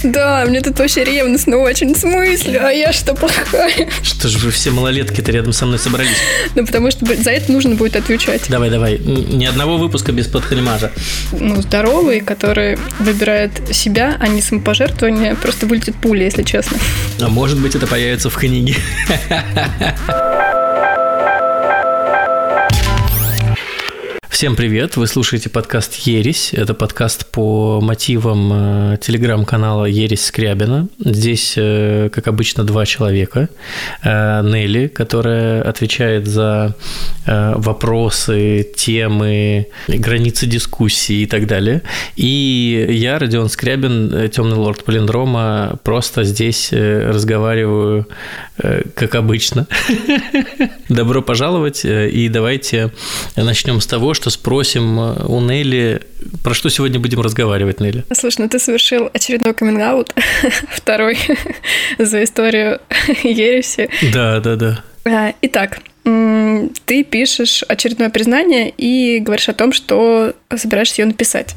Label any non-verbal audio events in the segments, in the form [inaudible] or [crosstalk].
[laughs] Да, мне тут вообще ревностно очень, в смысле? А я что, плохая? Что же вы все малолетки-то рядом со мной собрались? [laughs] Ну, потому что за это нужно будет отвечать. Давай, давай. Ни одного выпуска без подхалимажа. Ну, здоровый, который выбирает себя, а не самопожертвование, просто вылетит пуля, если честно. А может быть, это появится в книге. [laughs] Всем привет! Вы слушаете подкаст «Ересь». Это подкаст по мотивам э, телеграм-канала «Ересь Скрябина». Здесь, э, как обычно, два человека. Э, Нелли, которая отвечает за вопросы, темы, границы дискуссии и так далее. И я, Родион Скрябин, темный лорд Полиндрома, просто здесь разговариваю, как обычно. [laughs] Добро пожаловать, и давайте начнем с того, что спросим э, у Нелли, про что сегодня будем разговаривать, Нелли. Слушай, ну ты совершил очередной каминг [laughs] второй [laughs] за историю [laughs] ереси. Да, да, да. А, итак, ты пишешь очередное признание и говоришь о том, что собираешься ее написать.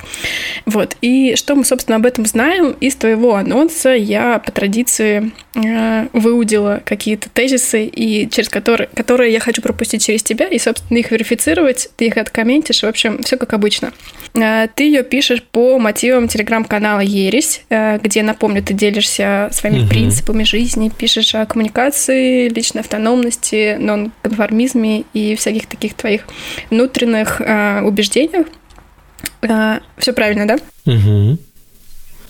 Вот. И что мы, собственно, об этом знаем? Из твоего анонса я по традиции э, выудила какие-то тезисы, и через которые, которые я хочу пропустить через тебя, и, собственно, их верифицировать, ты их откомментишь, в общем, все как обычно. Э, ты ее пишешь по мотивам телеграм-канала Ересь, э, где, напомню, ты делишься своими угу. принципами жизни, пишешь о коммуникации, личной автономности, нон-конформизме и всяких таких твоих внутренних э, убеждениях. Э, все правильно, да? Угу.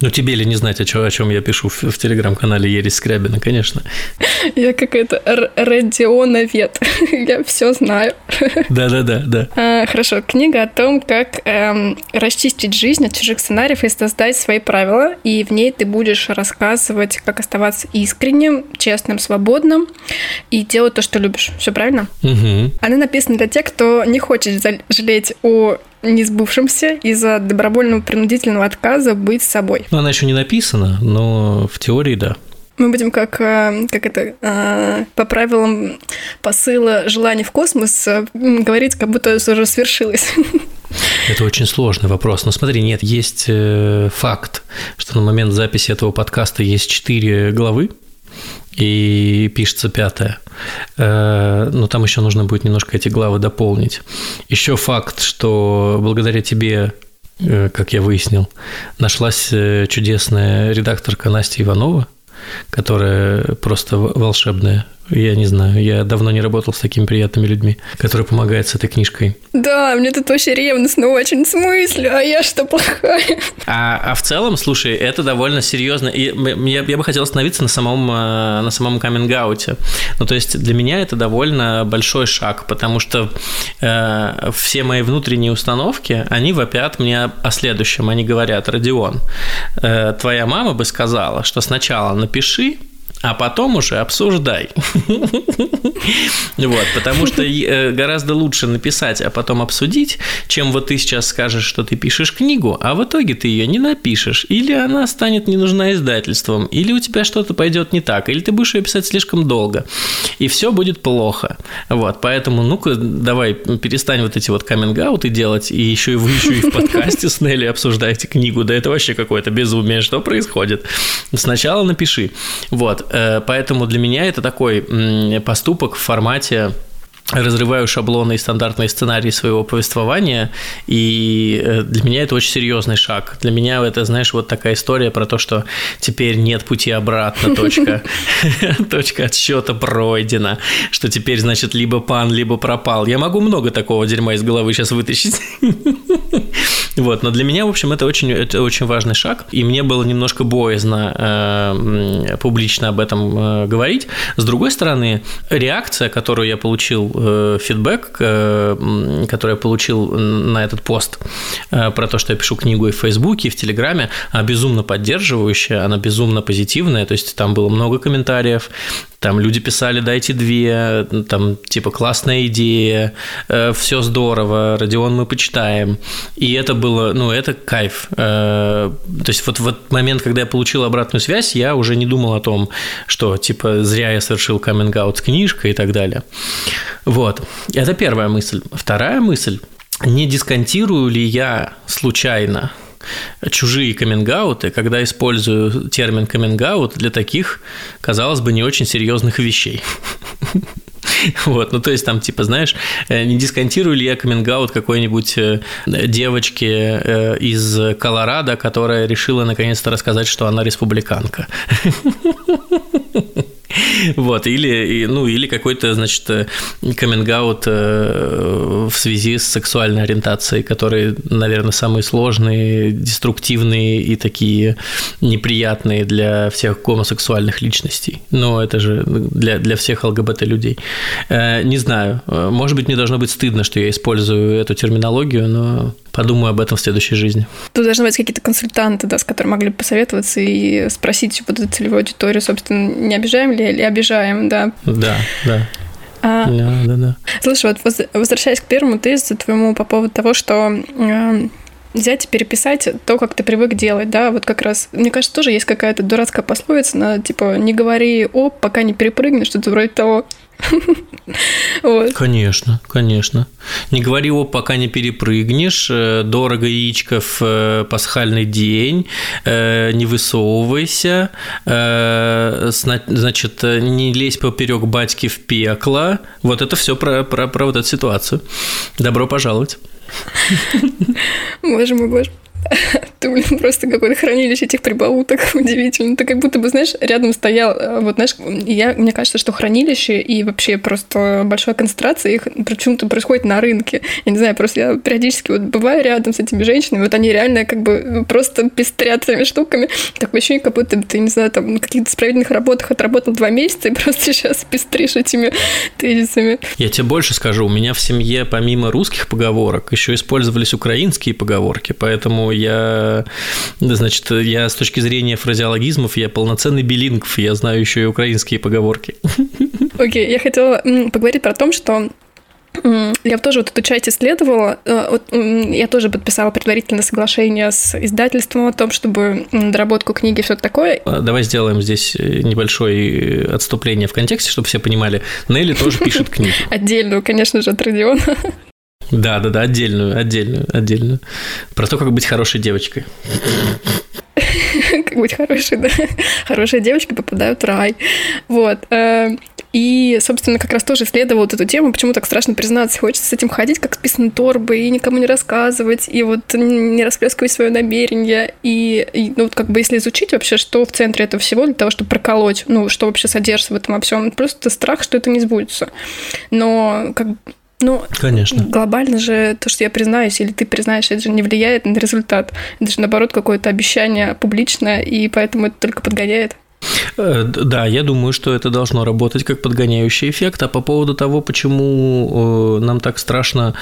Ну, тебе ли не знать, о чем, о чем я пишу в, в телеграм-канале Ересь Скрябина, конечно. Я какая-то радионовед. [laughs] я все знаю. Да-да-да. да. А, хорошо. Книга о том, как эм, расчистить жизнь от чужих сценариев и создать свои правила. И в ней ты будешь рассказывать, как оставаться искренним, честным, свободным и делать то, что любишь. Все правильно? Угу. Она написана для тех, кто не хочет жалеть о не сбывшемся из-за добровольного принудительного отказа быть собой. Ну, она еще не написана, но в теории да. Мы будем как, э, как это, э, по правилам посыла желаний в космос э, говорить, как будто это уже свершилось. [laughs] Это очень сложный вопрос. Но смотри, нет, есть факт, что на момент записи этого подкаста есть четыре главы, и пишется пятая. Э, но там еще нужно будет немножко эти главы дополнить. Еще факт, что благодаря тебе э, как я выяснил, нашлась э, чудесная редакторка Настя Иванова, которая просто волшебная я не знаю, я давно не работал с такими приятными людьми, которые помогают с этой книжкой. Да, мне тут вообще ревностно очень, в смысле, а я что плохая? А, а в целом, слушай, это довольно серьезно. И я, я бы хотел остановиться на самом, э, на самом каминг-ауте. Ну, то есть для меня это довольно большой шаг, потому что э, все мои внутренние установки, они вопят мне о следующем. Они говорят, Родион, э, твоя мама бы сказала, что сначала напиши, а потом уже обсуждай. Вот, потому что э, гораздо лучше написать, а потом обсудить, чем вот ты сейчас скажешь, что ты пишешь книгу, а в итоге ты ее не напишешь, или она станет не нужна издательством, или у тебя что-то пойдет не так, или ты будешь ее писать слишком долго, и все будет плохо. Вот, поэтому, ну-ка, давай перестань вот эти вот каминг делать, и еще и вы еще и в подкасте с Нелли обсуждаете книгу, да это вообще какое-то безумие, что происходит. Сначала напиши. Вот, поэтому для меня это такой поступок в формате разрываю шаблоны и стандартные сценарии своего повествования, и э, для меня это очень серьезный шаг. Для меня это, знаешь, вот такая история про то, что теперь нет пути обратно, точка, [laughs] точка отсчета пройдена, что теперь, значит, либо пан, либо пропал. Я могу много такого дерьма из головы сейчас вытащить. [laughs] Вот, но для меня, в общем, это очень, это очень важный шаг, и мне было немножко боязно э, публично об этом э, говорить. С другой стороны, реакция, которую я получил Э, фидбэк, э, который я получил на этот пост э, про то, что я пишу книгу и в Фейсбуке, и в Телеграме, она безумно поддерживающая, она безумно позитивная, то есть там было много комментариев, там люди писали, дайте две, там типа классная идея, все здорово, Родион мы почитаем. И это было, ну, это кайф. То есть вот в момент, когда я получил обратную связь, я уже не думал о том, что типа зря я совершил каминг-аут с книжкой и так далее. Вот. Это первая мысль. Вторая мысль. Не дисконтирую ли я случайно чужие каминг когда использую термин каминг для таких, казалось бы, не очень серьезных вещей. [laughs] Вот, ну то есть там типа, знаешь, э, не дисконтирую ли я каминг какой-нибудь э, девочки э, из Колорадо, которая решила наконец-то рассказать, что она республиканка. [laughs] [laughs] Вот, или, ну, или какой-то, значит, каминг в связи с сексуальной ориентацией, которые, наверное, самые сложные, деструктивные и такие неприятные для всех гомосексуальных личностей. Но это же для, для всех ЛГБТ-людей. Не знаю, может быть, мне должно быть стыдно, что я использую эту терминологию, но подумаю об этом в следующей жизни. Тут должны быть какие-то консультанты, да, с которыми могли бы посоветоваться и спросить вот эту целевую аудиторию, собственно, не обижаем ли или обижаем, да. Да, да. А, да, да, да. Слушай, вот возвращаясь к первому тезису твоему по поводу того, что э, взять и переписать то, как ты привык делать, да, вот как раз, мне кажется, тоже есть какая-то дурацкая пословица, на, типа, не говори «оп», пока не перепрыгнешь, что-то вроде того. [laughs] Вот. Конечно, конечно. Не говори о, пока не перепрыгнешь, э, дорого яичко в э, пасхальный день, э, не высовывайся, значит, не лезь поперек батьки в пекло. Вот это все про, про, про вот эту ситуацию. Добро пожаловать. [laughs] Боже мой, боже. [laughs] Ты, блин, просто какое-то хранилище этих прибауток [laughs] удивительно. Ты как будто бы, знаешь, рядом стоял, э, вот, знаешь, я, мне кажется, что хранилище и вообще просто большая концентрация их почему-то происходит на рынке. Я не знаю, просто я периодически вот бываю рядом с этими женщинами, вот они реально как бы просто пестрят этими штуками. Такое ощущение, как будто ты, не знаю, там на каких-то справедливых работах отработал два месяца и [laughs] просто сейчас пестришь этими тезисами. Я тебе больше скажу, у меня в семье помимо русских поговорок еще использовались украинские поговорки, поэтому я, значит, я с точки зрения фразеологизмов, я полноценный билингв, я знаю еще и украинские поговорки. Окей, okay, я хотела поговорить про то, что я тоже вот эту часть исследовала. Э, вот, я тоже подписала предварительное соглашение с издательством о том, чтобы доработку книги все такое. А, давай сделаем здесь э, небольшое отступление в контексте, чтобы все понимали. Нелли тоже пишет книгу. [laughs] Отдельную, конечно же, от Родиона. Да, да, да, отдельную, отдельную, отдельную. Про то, как быть хорошей девочкой. Как быть хорошей, да. Хорошие девочки попадают в рай. Вот. Э, и, собственно, как раз тоже исследовала вот эту тему, почему так страшно признаться. Хочется с этим ходить, как с писаной торбой, и никому не рассказывать, и вот не расплескивать свое намерение. И, и, ну, вот как бы если изучить вообще, что в центре этого всего, для того, чтобы проколоть, ну, что вообще содержится в этом во всем, просто страх, что это не сбудется. Но как ну, Конечно. глобально же то, что я признаюсь, или ты признаешь, это же не влияет на результат. Это же, наоборот, какое-то обещание публичное, и поэтому это только подгоняет. Э, да, я думаю, что это должно работать как подгоняющий эффект. А по поводу того, почему э, нам так страшно,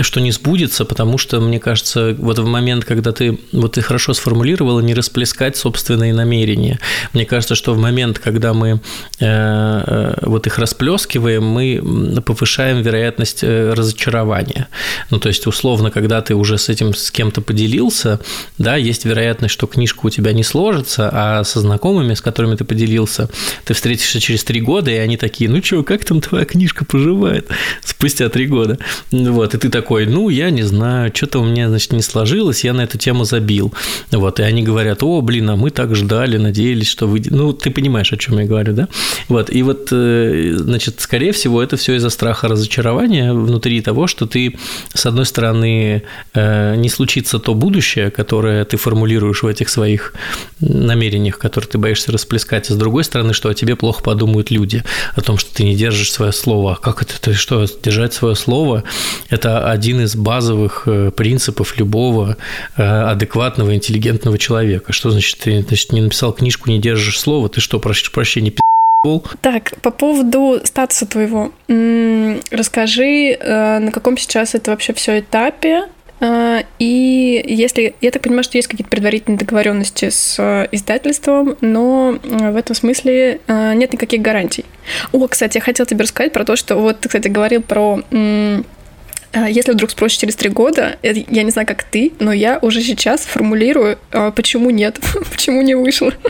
что не сбудется, потому что, мне кажется, вот в момент, когда ты, вот ты хорошо сформулировала, не расплескать собственные намерения. Мне кажется, что в момент, когда мы э, вот их расплескиваем, мы повышаем вероятность разочарования. Ну, то есть, условно, когда ты уже с этим с кем-то поделился, да, есть вероятность, что книжка у тебя не сложится, а со знакомыми, с которыми ты поделился, ты встретишься через три года, и они такие, ну что, как там твоя книжка поживает [laughs] спустя три года? Вот, и ты такой, ну, я не знаю, что-то у меня, значит, не сложилось, я на эту тему забил. Вот, и они говорят, о, блин, а мы так ждали, надеялись, что вы... Ну, ты понимаешь, о чем я говорю, да? Вот, и вот, э, значит, скорее всего, это все из-за страха разочарования внутри того, что ты, с одной стороны, э, не случится то будущее, которое ты формулируешь в этих своих намерениях, которые ты боишься расплескать, а с другой стороны, что о тебе плохо подумают люди, о том, что ты не держишь свое слово. А как это? Ты что, держать свое слово – это один из базовых э, принципов любого э, адекватного, интеллигентного человека. Что значит, ты значит, не написал книжку, не держишь слово, ты что, прошу прощения, так, по поводу статуса твоего. Расскажи, э, на каком сейчас это вообще все этапе, и если, я так понимаю, что есть какие-то предварительные договоренности с э, издательством, но в этом смысле э, нет никаких гарантий. О, кстати, я хотела тебе рассказать про то, что вот ты, кстати, говорил про а, если вдруг спросишь через три года, я не знаю, как ты, но я уже сейчас формулирую, а, почему нет, [laughs] почему не вышло. [laughs]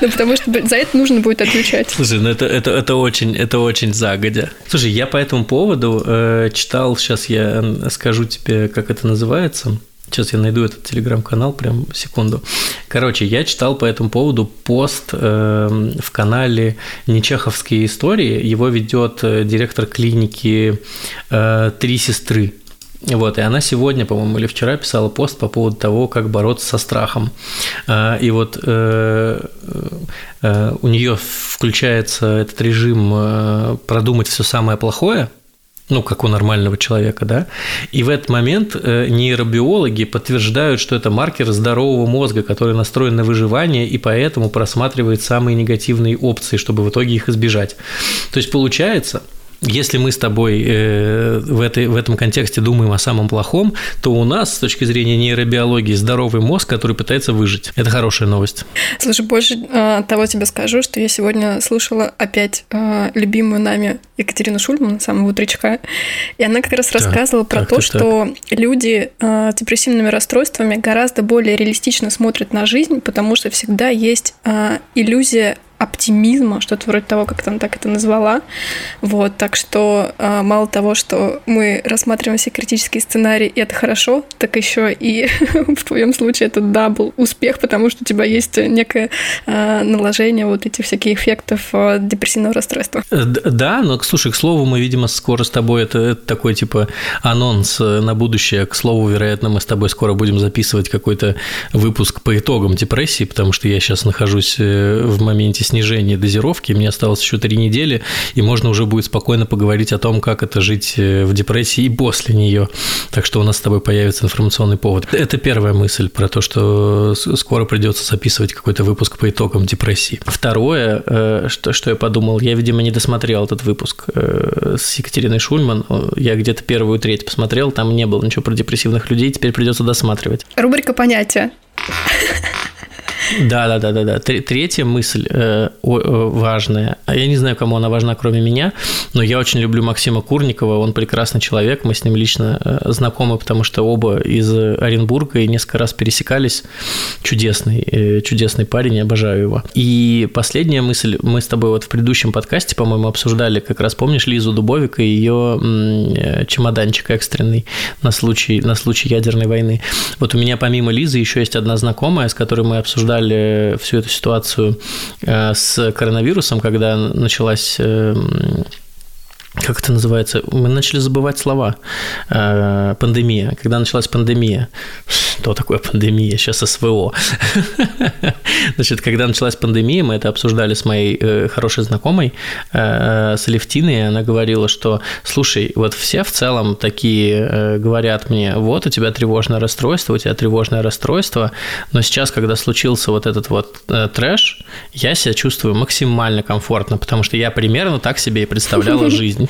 Ну, потому что за это нужно будет отвечать. Слушай, ну это, это, это, очень, это очень загодя. Слушай, я по этому поводу э, читал, сейчас я скажу тебе, как это называется. Сейчас я найду этот телеграм-канал, прям секунду. Короче, я читал по этому поводу пост э, в канале Нечеховские истории. Его ведет э, директор клиники э, «Три сестры». Вот, и она сегодня, по-моему, или вчера писала пост по поводу того, как бороться со страхом. А, и вот э, э, у нее включается этот режим э, продумать все самое плохое, ну, как у нормального человека, да, и в этот момент нейробиологи подтверждают, что это маркер здорового мозга, который настроен на выживание и поэтому просматривает самые негативные опции, чтобы в итоге их избежать. То есть получается, если мы с тобой э, в, этой, в этом контексте думаем о самом плохом, то у нас с точки зрения нейробиологии здоровый мозг, который пытается выжить. Это хорошая новость. Слушай, больше э, того тебе скажу, что я сегодня слушала опять э, любимую нами Екатерину Шульман, самого утречка, и она как раз так, рассказывала про так, то, так, что так. люди с депрессивными расстройствами гораздо более реалистично смотрят на жизнь, потому что всегда есть иллюзия оптимизма, что-то вроде того, как там так это назвала. Вот, так что а, мало того, что мы рассматриваем все критические сценарии, и это хорошо, так еще и [laughs] в твоем случае это double успех, потому что у тебя есть некое а, наложение вот этих всяких эффектов а, депрессивного расстройства. Э, да, но, слушай, к слову, мы, видимо, скоро с тобой, это, это такой типа анонс э, на будущее, к слову, вероятно, мы с тобой скоро будем записывать какой-то выпуск по итогам депрессии, потому что я сейчас нахожусь э, в моменте снижения дозировки, мне осталось еще три недели, и можно уже будет спокойно поговорить о том, как это жить э, в депрессии и после нее. Так что у нас с тобой появится информационный повод. Это первая мысль про то, что скоро придется записывать какой-то выпуск по итогам депрессии. Второе, э, что, что я подумал, я, видимо, не досмотрел этот выпуск э, с Екатериной Шульман. Я где-то первую треть посмотрел, там не было ничего про депрессивных людей, теперь придется досматривать. Рубрика понятия. Да, да, да, да, да. Третья мысль э, э, важная. А я не знаю, кому она важна, кроме меня, но я очень люблю Максима Курникова. Он прекрасный человек. Мы с ним лично э, знакомы, потому что оба из Оренбурга и несколько раз пересекались. Чудесный, чудесный парень, я обожаю его. И последняя мысль. Мы с тобой вот в предыдущем подкасте, по-моему, обсуждали, как раз помнишь Лизу Дубовик и ее чемоданчик экстренный на случай, на случай ядерной войны. Вот у меня помимо Лизы еще есть одна знакомая, с которой мы обсуждали обсуждали всю эту ситуацию э, с коронавирусом, когда началась эм, как это называется, мы начали забывать слова. Э, пандемия. Когда началась пандемия, что такое пандемия? Сейчас СВО. [laughs] Значит, когда началась пандемия, мы это обсуждали с моей э, хорошей знакомой, э, с Алевтиной, и она говорила, что, слушай, вот все в целом такие говорят мне, вот у тебя тревожное расстройство, у тебя тревожное расстройство, но сейчас, когда случился вот этот вот трэш, я себя чувствую максимально комфортно, потому что я примерно так себе и представляла [laughs] жизнь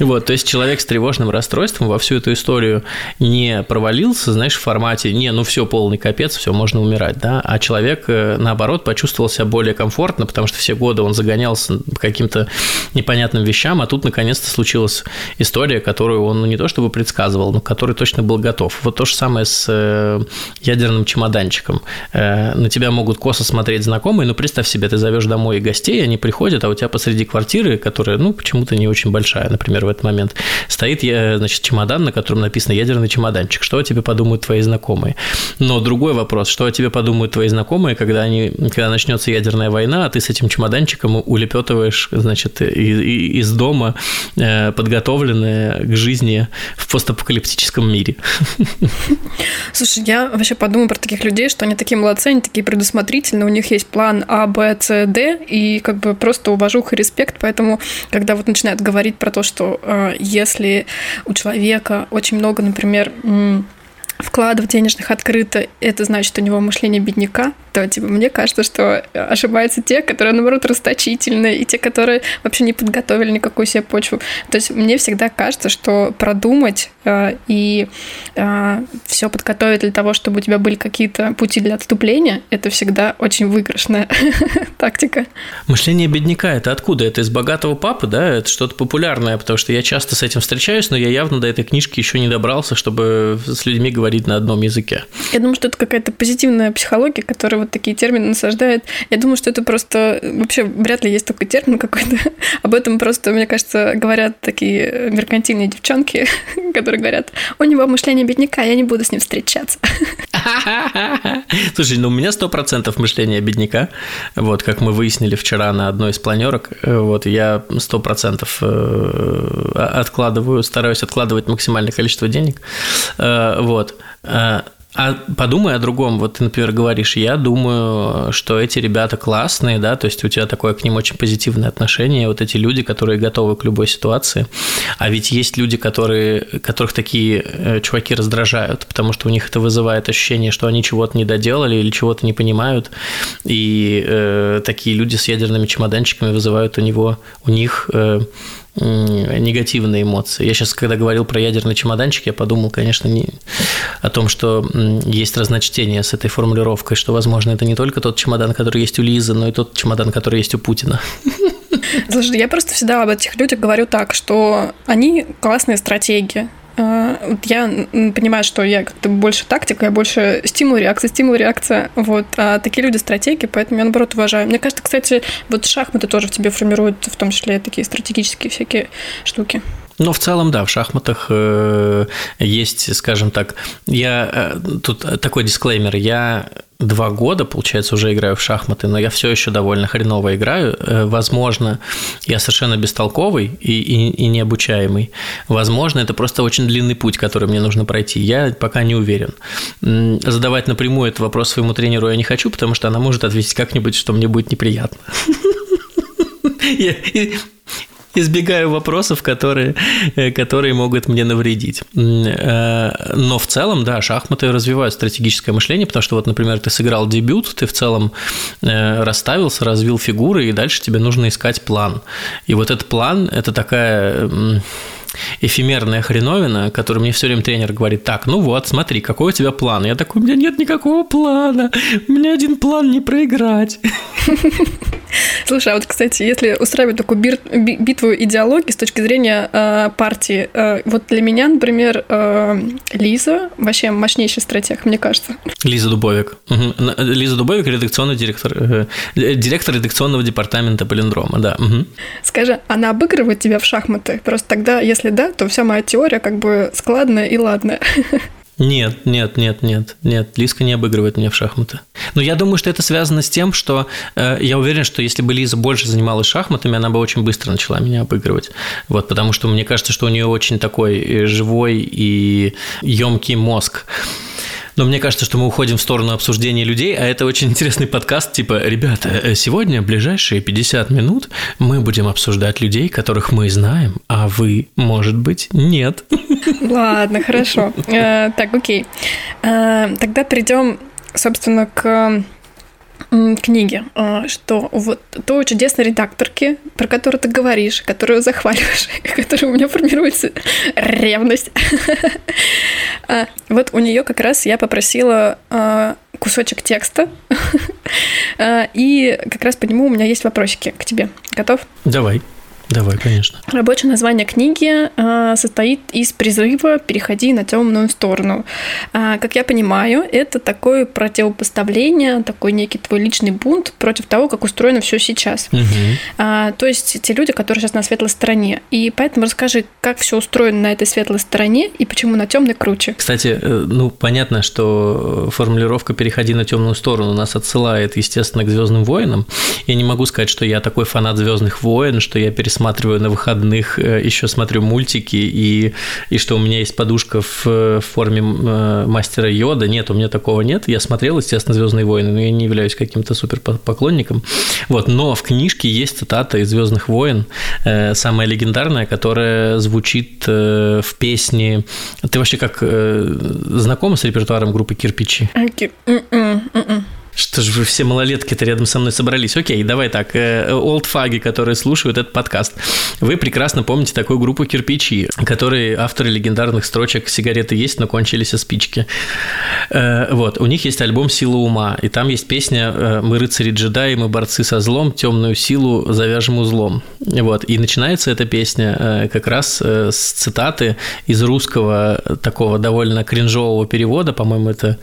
Вот, то есть человек с тревожным расстройством во всю эту историю не провалился, знаешь, в формате «не, ну все, полный капец, все, можно умирать», да, а человек, э, наоборот, почувствовал себя более комфортно, потому что все годы он загонялся по каким-то непонятным вещам, а тут наконец-то случилась история, которую он ну, не то чтобы предсказывал, но который точно был готов. Вот то же самое с э, ядерным чемоданчиком. Э, на тебя могут косо смотреть знакомые, но представь себе, ты зовешь домой гостей, они приходят, а у тебя посреди квартиры, которая, ну, почему-то не очень большая, например, в этот момент, стоит, значит, чемодан, на котором написано «ядерный чемоданчик». Что о тебе подумают твои знакомые? Но другой вопрос, что о тебе подумают твои знакомые, когда, они, когда начнется ядерная война, а ты с этим чемоданчиком улепетываешь, значит, из дома, э, подготовленная к жизни в постапокалиптическом мире. Слушай, я вообще подумаю про таких людей, что они такие молодцы, они такие предусмотрительные, у них есть план А, Б, С, Д, и как бы просто уважуха и респект, поэтому, когда вот начинают говорить про то, что Э, если у человека очень много, например, вкладов денежных открыто, это значит у него мышление бедняка, то типа мне кажется, что ошибаются те, которые, наоборот, расточительные, и те, которые вообще не подготовили никакую себе почву. То есть мне всегда кажется, что продумать э, и э, все подготовить для того, чтобы у тебя были какие-то пути для отступления, это всегда очень выигрышная [laughs] тактика. Мышление бедняка это откуда? Это из богатого папы, да? Это что-то популярное, потому что я часто с этим встречаюсь, но я явно до этой книжки еще не добрался, чтобы с людьми говорить на одном языке. Я думаю, что это какая-то позитивная психология, которая вот такие термины насаждает. Я думаю, что это просто... Вообще, вряд ли есть такой термин какой-то. [laughs] Об этом просто, мне кажется, говорят такие меркантильные девчонки, [laughs] которые говорят, у него мышление бедняка, я не буду с ним встречаться. [laughs] Слушай, ну у меня сто процентов мышления бедняка. Вот, как мы выяснили вчера на одной из планерок, э, вот я сто процентов э, откладываю, стараюсь откладывать максимальное количество денег. Э, вот. А подумай о другом. Вот ты, например, говоришь, я думаю, что эти ребята классные, да, то есть у тебя такое к ним очень позитивное отношение, вот эти люди, которые готовы к любой ситуации. А ведь есть люди, которые, которых такие э, чуваки раздражают, потому что у них это вызывает ощущение, что они чего-то не доделали или чего-то не понимают. И э, такие люди с ядерными чемоданчиками вызывают у него, у них э, негативные эмоции. Я сейчас, когда говорил про ядерный чемоданчик, я подумал, конечно, не о том, что есть разночтение с этой формулировкой, что, возможно, это не только тот чемодан, который есть у Лизы, но и тот чемодан, который есть у Путина. Слушай, я просто всегда об этих людях говорю так, что они классные стратеги. А, я понимаю, что я как-то больше тактика, я больше стимул, реакция, стимул, реакция. Вот. А такие люди стратеги, поэтому я, наоборот, уважаю. Мне кажется, кстати, вот шахматы тоже в тебе формируют в том числе такие стратегические всякие штуки. Ну, в целом, да, в шахматах э, есть, скажем так, я э, тут такой дисклеймер, я два года, получается, уже играю в шахматы, но я все еще довольно хреново играю. Э, возможно, я совершенно бестолковый и, и, и необучаемый. Возможно, это просто очень длинный путь, который мне нужно пройти. Я пока не уверен. Задавать напрямую этот вопрос своему тренеру я не хочу, потому что она может ответить как-нибудь, что мне будет неприятно. [laughs] избегаю вопросов, которые, э, которые могут мне навредить. Э, но в целом, да, шахматы развивают стратегическое мышление, потому что вот, например, ты сыграл дебют, ты в целом э, расставился, развил фигуры, и дальше тебе нужно искать план. И вот этот план – это такая эфемерная хреновина, которую мне все время тренер говорит, так, ну вот, смотри, какой у тебя план? Я такой, у меня нет никакого плана, у меня один план не проиграть. [laughs] Слушай, а вот, кстати, если устраивать такую битву идеологии с точки зрения э, партии, э, вот для меня, например, э, Лиза вообще мощнейший стратег, мне кажется. Лиза Дубовик. Угу. Лиза Дубовик, редакционный директор, э, директор редакционного департамента Полиндрома, да. Угу. Скажи, она обыгрывает тебя в шахматы? Просто тогда, если да, то вся моя теория как бы складная и ладная. Нет, нет, нет, нет, нет, Лизка не обыгрывает меня в шахматы. Но я думаю, что это связано с тем, что э, я уверен, что если бы Лиза больше занималась шахматами, она бы очень быстро начала меня обыгрывать. Вот, потому что мне кажется, что у нее очень такой э, живой и емкий мозг. Но мне кажется, что мы уходим в сторону обсуждения людей, а это очень интересный подкаст, типа, ребята, э, сегодня, ближайшие 50 минут, мы будем обсуждать людей, которых мы знаем, а вы, может быть, нет. Ладно, хорошо. Э, так, окей. Э, тогда перейдем, собственно, к книги, а, что вот той чудесной редакторки, про которую ты говоришь, которую захваливаешь, [laughs] которая у меня формируется [laughs] ревность. [laughs] А, вот у нее как раз я попросила а, кусочек текста, и как раз по нему у меня есть вопросики к тебе. Готов? Давай. Давай, конечно. Рабочее название книги э, состоит из призыва «Переходи на темную сторону». Э, как я понимаю, это такое противопоставление, такой некий твой личный бунт против того, как устроено все сейчас. Угу. Э, то есть те люди, которые сейчас на светлой стороне. И поэтому расскажи, как все устроено на этой светлой стороне и почему на темной круче. Кстати, э, ну понятно, что формулировка «переходи на темную сторону» нас отсылает, естественно, к Звездным войнам. Я не могу сказать, что я такой фанат Звездных войн, что я пересматриваю пересматриваю на выходных, э, еще смотрю мультики, и, и что у меня есть подушка в, в форме э, мастера Йода. Нет, у меня такого нет. Я смотрел, естественно, Звездные войны, но я не являюсь каким-то супер поклонником. Вот, но в книжке есть цитата из Звездных войн, э, самая легендарная, которая звучит в песне. Ты вообще как знакома с репертуаром группы Кирпичи? Что же вы все малолетки-то рядом со мной собрались? Окей, давай так. Олдфаги, э, которые слушают этот подкаст. Вы прекрасно помните такую группу «Кирпичи», которые авторы легендарных строчек «Сигареты есть, но кончились спички». Э, вот, у них есть альбом «Сила ума», и там есть песня э, «Мы рыцари-джедаи, мы борцы со злом, темную силу завяжем узлом». Вот, и начинается эта песня как раз с цитаты из русского такого довольно кринжового перевода, по-моему, это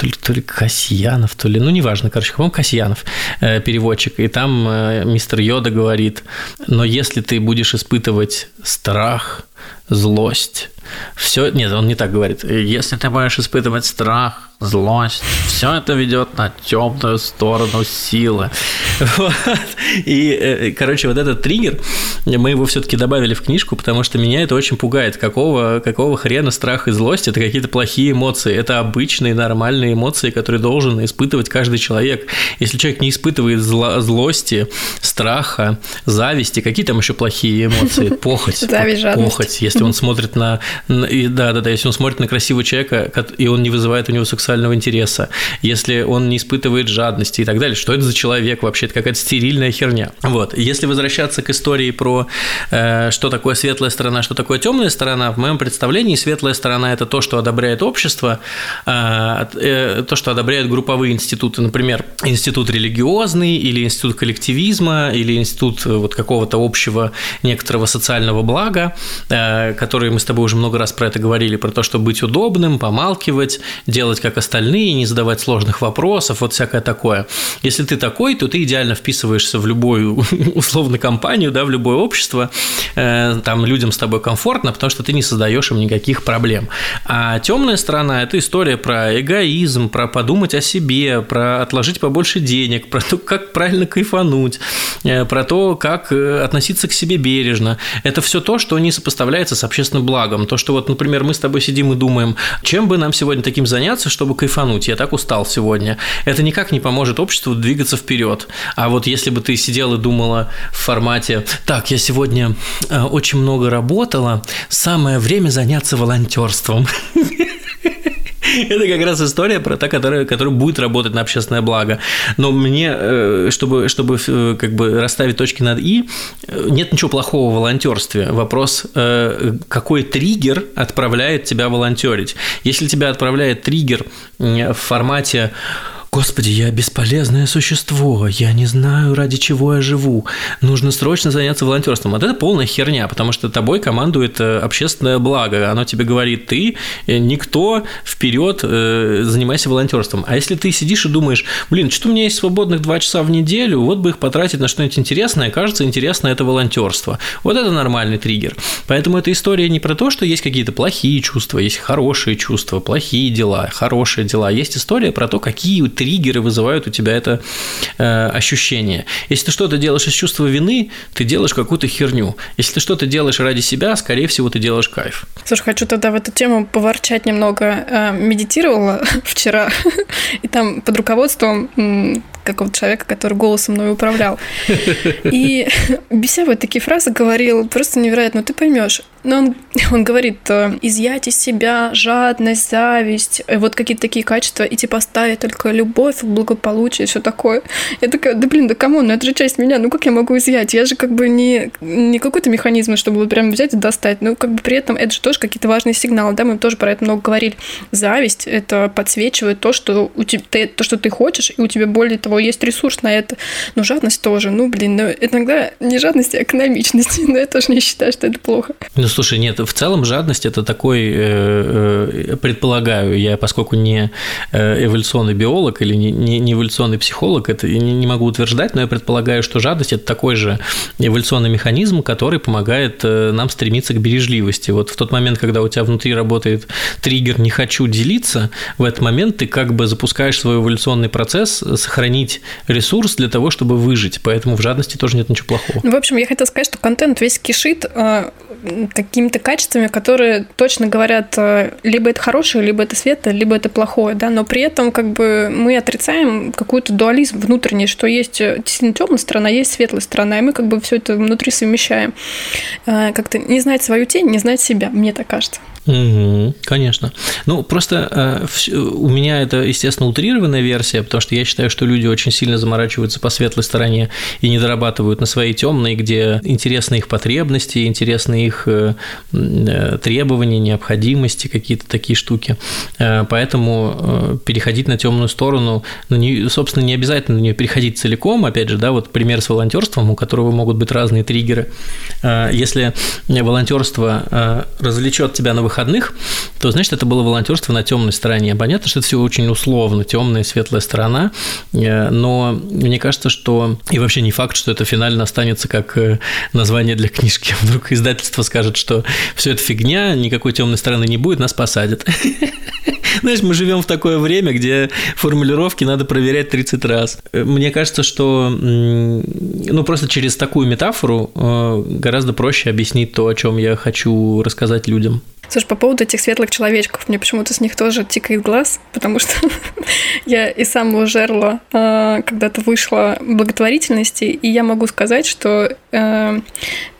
то ли, то ли Касьянов, то ли, ну, неважно, короче, по-моему, Касьянов, э, переводчик, и там э, мистер Йода говорит, но если ты будешь испытывать страх, злость, все, нет, он не так говорит, если ты будешь испытывать страх, злость, все это ведет на темную сторону силы. [laughs] Вот. И, э, короче, вот этот триггер, мы его все-таки добавили в книжку, потому что меня это очень пугает. Какого, какого хрена страх и злость – это какие-то плохие эмоции. Это обычные, нормальные эмоции, которые должен испытывать каждый человек. Если человек не испытывает зло, злости, страха, зависти, какие там еще плохие эмоции? [laughs] Похоть. Зависть, Похоть. Если он смотрит на... Да, да, да, если он смотрит на красивого человека, и он не вызывает у него сексуального интереса, если он не испытывает жадности и так далее. Что это за человек вообще? Это какая-то стерильная херня. Вот. Если возвращаться к истории про э, что такое светлая сторона, что такое темная сторона, в моем представлении светлая сторона – это то, что одобряет общество, э, э, то, что одобряют групповые институты, например, институт религиозный или институт коллективизма или институт э, вот какого-то общего некоторого социального блага, э, который мы с тобой уже много раз про это говорили, про то, чтобы быть удобным, помалкивать, делать как остальные, не задавать сложных вопросов, вот всякое такое. Если ты такой, то ты идеально вписываешься в любую, [laughs] условно, компанию, да, в любое общество, э, там людям с тобой комфортно, потому что ты не создаешь им никаких проблем. А темная сторона – это история про эгоизм, про подумать о себе, про отложить побольше денег, про то, как правильно кайфануть, э, про то, как э, относиться к себе бережно. Это все то, что не сопоставляется с общественным благом. То, что вот, например, мы с тобой сидим и думаем, чем бы нам сегодня таким заняться, чтобы кайфануть. Я так устал сегодня. Это никак не поможет обществу двигаться вперед. А вот если бы ты сидела и думала в формате, так, я сегодня э, очень много работала, самое время заняться волонтерством. [laughs] Это как раз история про та, которая, которая будет работать на общественное благо. Но мне, э, чтобы, чтобы э, как бы расставить точки над «и», э, нет ничего плохого в волонтерстве. Вопрос, какой триггер отправляет тебя волонтерить. Если тебя отправляет триггер в формате Господи, я бесполезное существо, я не знаю, ради чего я живу. Нужно срочно заняться волонтерством. Вот это полная херня, потому что тобой командует э, общественное благо. Оно тебе говорит, ты э, никто, вперед, э, занимайся волонтерством. А если ты сидишь и думаешь, блин, что у меня есть свободных два часа в неделю, вот бы их потратить на что-нибудь интересное, кажется, интересно это волонтерство. Вот это нормальный триггер. Поэтому эта история не про то, что есть какие-то плохие чувства, есть хорошие чувства, плохие дела, хорошие дела. Есть история про то, какие триггеры вызывают у тебя это э, ощущение. Если ты что-то делаешь из чувства вины, ты делаешь какую-то херню. Если ты что-то делаешь ради себя, скорее всего, ты делаешь кайф. Слушай, хочу тогда в эту тему поворчать немного. Э, медитировала [laughs] вчера, [laughs] и там под руководством какого-то человека, который голосом мной управлял. [laughs] И бесявые такие фразы говорил, просто невероятно, ты поймешь. Но он, [laughs] он говорит, э, изъять из себя жадность, зависть, э, вот какие-то такие качества, и типа оставить только любовь, благополучие, все такое. Я такая, да блин, да кому, ну это же часть меня, ну как я могу изъять? Я же как бы не, не какой-то механизм, чтобы вот прям взять и достать, ну как бы при этом это же тоже какие-то важные сигналы, да, мы тоже про это много говорили. Зависть, это подсвечивает то, что у тебя, то, что ты хочешь, и у тебя более того есть ресурс на это. Но жадность тоже, ну блин, ну иногда не жадность, а экономичность, [laughs] но я тоже не считаю, что это плохо. Слушай, нет, в целом жадность это такой, э, э, предполагаю, я поскольку не э, эволюционный биолог или не, эволюционный психолог, это не, могу утверждать, но я предполагаю, что жадность это такой же эволюционный механизм, который помогает нам стремиться к бережливости. Вот в тот момент, когда у тебя внутри работает триггер «не хочу делиться», в этот момент ты как бы запускаешь свой эволюционный процесс сохранить ресурс для того, чтобы выжить. Поэтому в жадности тоже нет ничего плохого. Ну, в общем, я хотела сказать, что контент весь кишит какими-то качествами, которые точно говорят, э, либо это хорошее, либо это светлое, либо это плохое, да, но при этом как бы мы отрицаем какой-то дуализм внутренний, что есть э, действительно темная сторона, есть светлая сторона, и мы как бы все это внутри совмещаем. Э, как-то не знать свою тень, не знать себя, мне так кажется. Угу, конечно. Ну, просто э, у меня это, естественно, утрированная версия, потому что я считаю, что люди очень сильно заморачиваются по светлой стороне и не дорабатывают на своей темной, где интересны их потребности, интересны их требования, необходимости, какие-то такие штуки. Поэтому переходить на темную сторону, ну, не, собственно, не обязательно на нее переходить целиком. Опять же, да, вот пример с волонтерством, у которого могут быть разные триггеры. Если волонтерство развлечет тебя на выходных, то значит это было волонтерство на темной стороне. Понятно, что это все очень условно, темная светлая сторона, но мне кажется, что и вообще не факт, что это финально останется как э, название для книжки. [laughs] Вдруг издательство скажет, что все это фигня, никакой темной стороны не будет, нас посадят. [laughs] Знаешь, мы живем в такое время, где формулировки надо проверять 30 раз. Мне кажется, что ну, просто через такую метафору э, гораздо проще объяснить то, о чем я хочу рассказать людям. Слушай, по поводу этих светлых человечков, мне почему-то с них тоже тикает глаз, потому что [laughs] я из самого жерла когда-то вышла благотворительности, и я могу сказать, что э,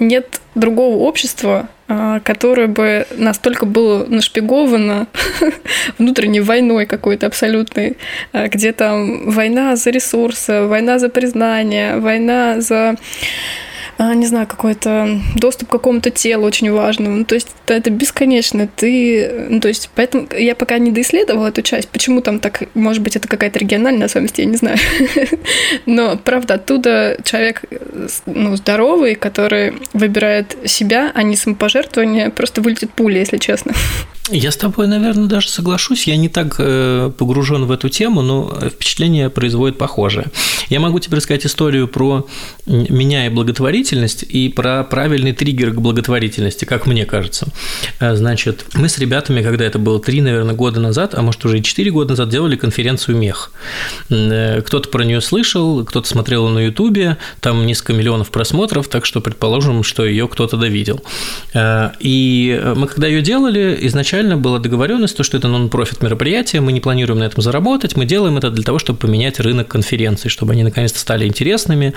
нет другого общества, э, которое бы настолько было нашпиговано [laughs] внутренней войной какой-то абсолютной, э, где там война за ресурсы, война за признание, война за а, не знаю, какой-то доступ к какому-то телу очень важному. Ну, то есть это бесконечно. Ты, ну, то есть поэтому я пока не доисследовала эту часть. Почему там так, может быть, это какая-то региональная особенность, я не знаю. [laughs] Но, правда, оттуда человек ну, здоровый, который выбирает себя, а не самопожертвование, просто вылетит пуля, если честно. Я с тобой, наверное, даже соглашусь. Я не так э, погружен в эту тему, но впечатление производит похожее. Я могу тебе рассказать историю про меня и благотворительность и про правильный триггер к благотворительности, как мне кажется. Э, значит, мы с ребятами, когда это было три, наверное, года назад, а может уже и четыре года назад, делали конференцию «Мех». Э, кто-то про нее слышал, кто-то смотрел на Ютубе, там несколько миллионов просмотров, так что предположим, что ее кто-то довидел. И мы когда ее делали, изначально изначально была договоренность, то, что это нон-профит мероприятие, мы не планируем на этом заработать, мы делаем это для того, чтобы поменять рынок конференций, чтобы они наконец-то стали интересными,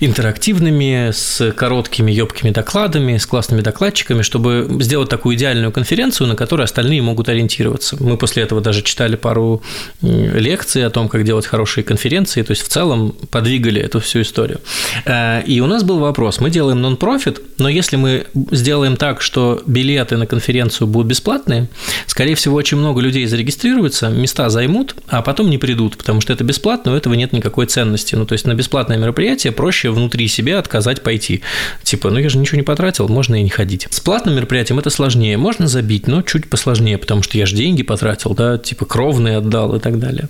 интерактивными, с короткими, ёбкими докладами, с классными докладчиками, чтобы сделать такую идеальную конференцию, на которой остальные могут ориентироваться. Мы после этого даже читали пару лекций о том, как делать хорошие конференции, то есть в целом подвигали эту всю историю. Э, и у нас был вопрос, мы делаем нон-профит, но если мы сделаем так, что билеты на конференцию будут бесплатные, скорее всего, очень много людей зарегистрируются, места займут, а потом не придут, потому что это бесплатно, у этого нет никакой ценности. Ну, то есть на бесплатное мероприятие проще внутри себя отказать пойти. Типа, ну я же ничего не потратил, можно и не ходить. С платным мероприятием это сложнее, можно забить, но чуть посложнее, потому что я же деньги потратил, да, типа кровные отдал и так далее.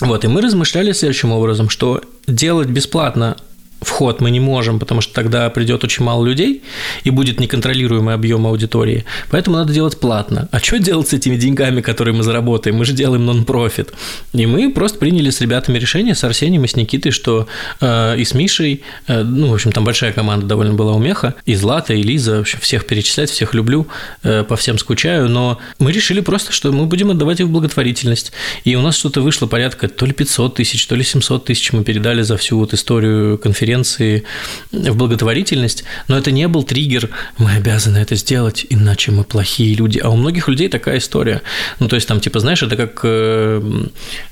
Вот, и мы размышляли следующим образом, что делать бесплатно вход мы не можем, потому что тогда придет очень мало людей и будет неконтролируемый объем аудитории. Поэтому надо делать платно. А что делать с этими деньгами, которые мы заработаем? Мы же делаем нон-профит. И мы просто приняли с ребятами решение, с Арсением и с Никитой, что э, и с Мишей, э, ну, в общем, там большая команда довольно была у Меха, и Злата, и Лиза, в всех перечислять, всех люблю, э, по всем скучаю, но мы решили просто, что мы будем отдавать их в благотворительность. И у нас что-то вышло порядка то ли 500 тысяч, то ли 700 тысяч мы передали за всю вот историю конференции конференции в благотворительность, но это не был триггер, мы обязаны это сделать, иначе мы плохие люди. А у многих людей такая история. Ну, то есть там, типа, знаешь, это как, э,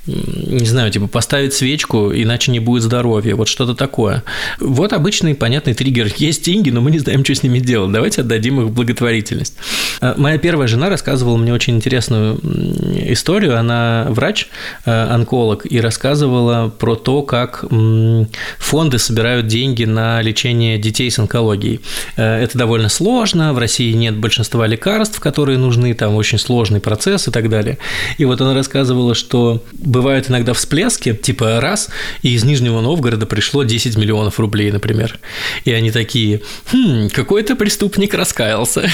не знаю, типа, поставить свечку, иначе не будет здоровья, вот что-то такое. Вот обычный понятный триггер. Есть деньги, но мы не знаем, что с ними делать. Давайте отдадим их в благотворительность. Э, моя первая жена рассказывала мне очень интересную историю. Она врач, э, онколог, и рассказывала про то, как фонды собирают собирают деньги на лечение детей с онкологией. Э, это довольно сложно, в России нет большинства лекарств, которые нужны, там очень сложный процесс и так далее. И вот она рассказывала, что бывают иногда всплески, типа раз, и из Нижнего Новгорода пришло 10 миллионов рублей, например. И они такие, хм, какой-то преступник раскаялся.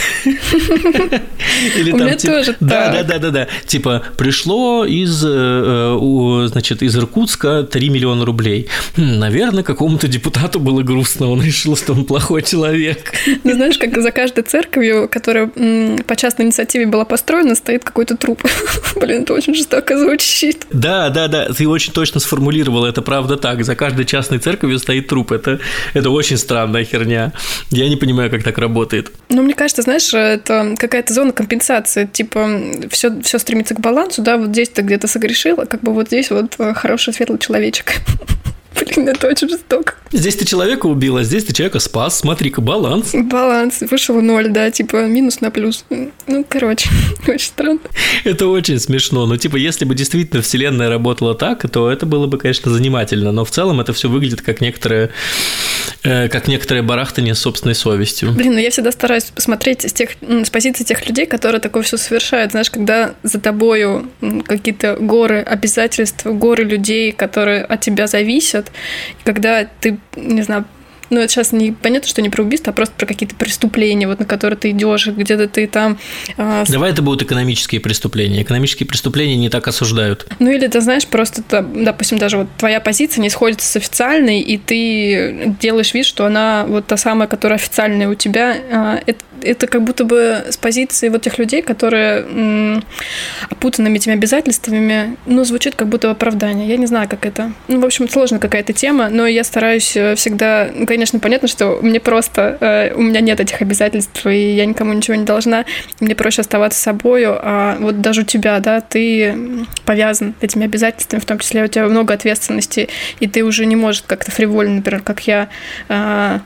Или там, типа, да, да, да, да, да. Типа, пришло из, э, э, значит, из Иркутска 3 миллиона рублей. Хм, наверное, какому-то депутату депутату было грустно, он решил, что он плохой человек. Ну, знаешь, как за каждой церковью, которая по частной инициативе была построена, стоит какой-то труп. [laughs] Блин, это очень жестоко звучит. Да, да, да, ты очень точно сформулировал, это правда так. За каждой частной церковью стоит труп. Это, это очень странная херня. Я не понимаю, как так работает. Ну, мне кажется, знаешь, это какая-то зона компенсации. Типа, все, все стремится к балансу, да, вот здесь ты где-то согрешила, как бы вот здесь вот э, хороший светлый человечек. [laughs] [laughs] Блин, это очень жестоко. Здесь ты человека убила, здесь ты человека спас. Смотри-ка, баланс. Баланс. Вышел ноль, да, типа минус на плюс. Ну, короче, [laughs] очень странно. Это очень смешно. Ну, типа, если бы действительно вселенная работала так, то это было бы, конечно, занимательно. Но в целом это все выглядит как некоторое, как некоторое барахтание с собственной совестью. Блин, ну я всегда стараюсь посмотреть с, тех, с позиции тех людей, которые такое все совершают. Знаешь, когда за тобою какие-то горы обязательств, горы людей, которые от тебя зависят, когда ты, не знаю, ну, это сейчас не понятно, что не про убийство, а просто про какие-то преступления, вот на которые ты идешь, где-то ты там. Э, Давай это будут экономические преступления. Экономические преступления не так осуждают. Ну, или ты знаешь, просто, допустим, даже вот твоя позиция не сходится с официальной, и ты делаешь вид, что она вот та самая, которая официальная у тебя. Э, это это как будто бы с позиции вот тех людей, которые м, опутанными этими обязательствами, ну, звучит как будто оправдание. Я не знаю, как это. Ну, в общем, сложная какая-то тема, но я стараюсь э, всегда... Ну, конечно, понятно, что мне просто... Э, у меня нет этих обязательств, и я никому ничего не должна. Мне проще оставаться собою, а вот даже у тебя, да, ты повязан этими обязательствами, в том числе у тебя много ответственности, и ты уже не можешь как-то фривольно, например, как я, э,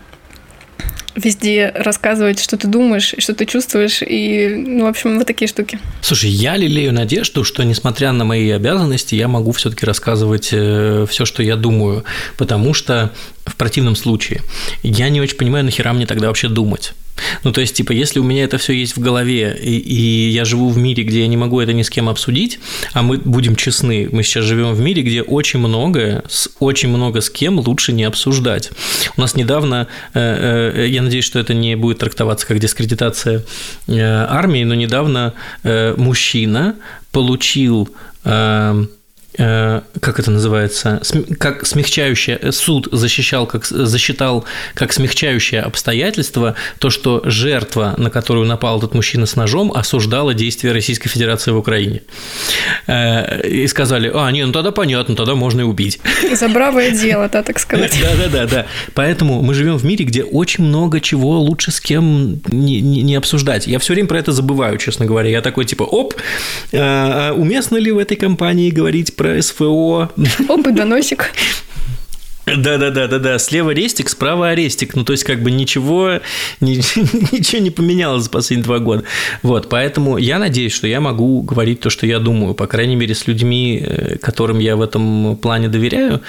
везде рассказывать, что ты думаешь, что ты чувствуешь, и, ну, в общем, вот такие штуки. Слушай, я лелею надежду, что, несмотря на мои обязанности, я могу все-таки рассказывать э, все, что я думаю, потому что в противном случае я не очень понимаю, нахера мне тогда вообще думать. Ну, то есть, типа, если у меня это все есть в голове, и, и я живу в мире, где я не могу это ни с кем обсудить, а мы будем честны, мы сейчас живем в мире, где очень многое, с очень много с кем лучше не обсуждать. У нас недавно, э, э, я надеюсь, что это не будет трактоваться как дискредитация э, армии, но недавно мужчина получил Э, как это называется, как смягчающее, э, суд защищал, как, засчитал как смягчающее обстоятельство то, что жертва, на которую напал этот мужчина с ножом, осуждала действия Российской Федерации в Украине. Э, и сказали, а, не, ну тогда понятно, тогда можно и убить. [laughs] За бравое дело, да, так [laughs] сказать. Да-да-да. да. Поэтому мы живем в мире, где очень много чего лучше с кем не, не, не обсуждать. Я все время про это забываю, честно говоря. Я такой типа, оп, уместно ли в этой компании говорить про СФО. Опыт доносик. Да, да, да, да, да. Слева рестик, справа арестик. Ну, то есть, как бы ничего, [laughs] ничего не поменялось за последние два года. Вот, поэтому я надеюсь, что я могу говорить то, что я думаю, по крайней мере, с людьми, э, которым я в этом плане доверяю.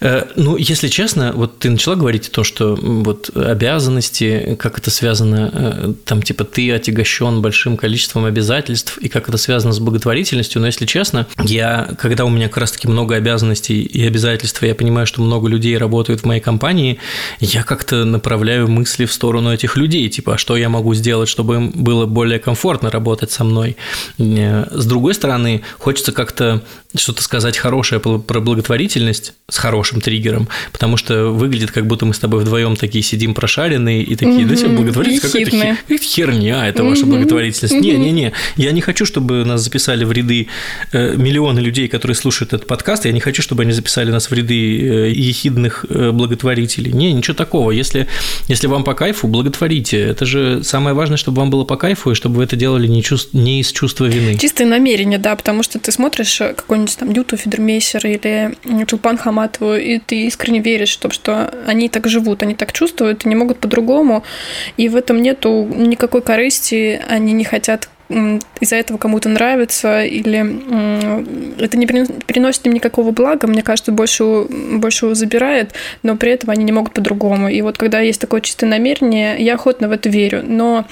Э, ну, если честно, вот ты начала говорить то, что вот обязанности, как это связано, э, там, типа, ты отягощен большим количеством обязательств, и как это связано с благотворительностью, но если честно, я, когда у меня как раз-таки много обязанностей и обязательств, я понимаю, что много людей работают в моей компании, я как-то направляю мысли в сторону этих людей, типа, а что я могу сделать, чтобы им было более комфортно работать со мной. Э, с другой стороны, хочется как-то что-то сказать хорошее про благотворительность с хорошим триггером, потому что выглядит, как будто мы с тобой вдвоем такие сидим прошаренные и такие, да, mm благотворительность какая-то хер, херня, это ваша благотворительность. Не-не-не, я не хочу, чтобы нас записали в ряды э, миллионы людей, которые слушают этот подкаст, я не хочу, чтобы они записали нас в ряды э, ехидных э, благотворителей. Не, ничего такого. Если, если вам по кайфу, благотворите. Это же самое важное, чтобы вам было по кайфу, и чтобы вы это делали не, чувств, не из чувства вины. Чистое намерение, да, потому что ты смотришь какой-нибудь там Дюту Федермейсер или Чулпан Хаматову, и ты искренне веришь, что, что они так живут, они так чувствуют, и не могут по-другому, и в этом нету никакой корысти, они не хотят из-за этого кому-то нравится, или это не приносит им никакого блага, мне кажется, больше, больше забирает, но при этом они не могут по-другому. И вот когда есть такое чистое намерение, я охотно в это верю. Но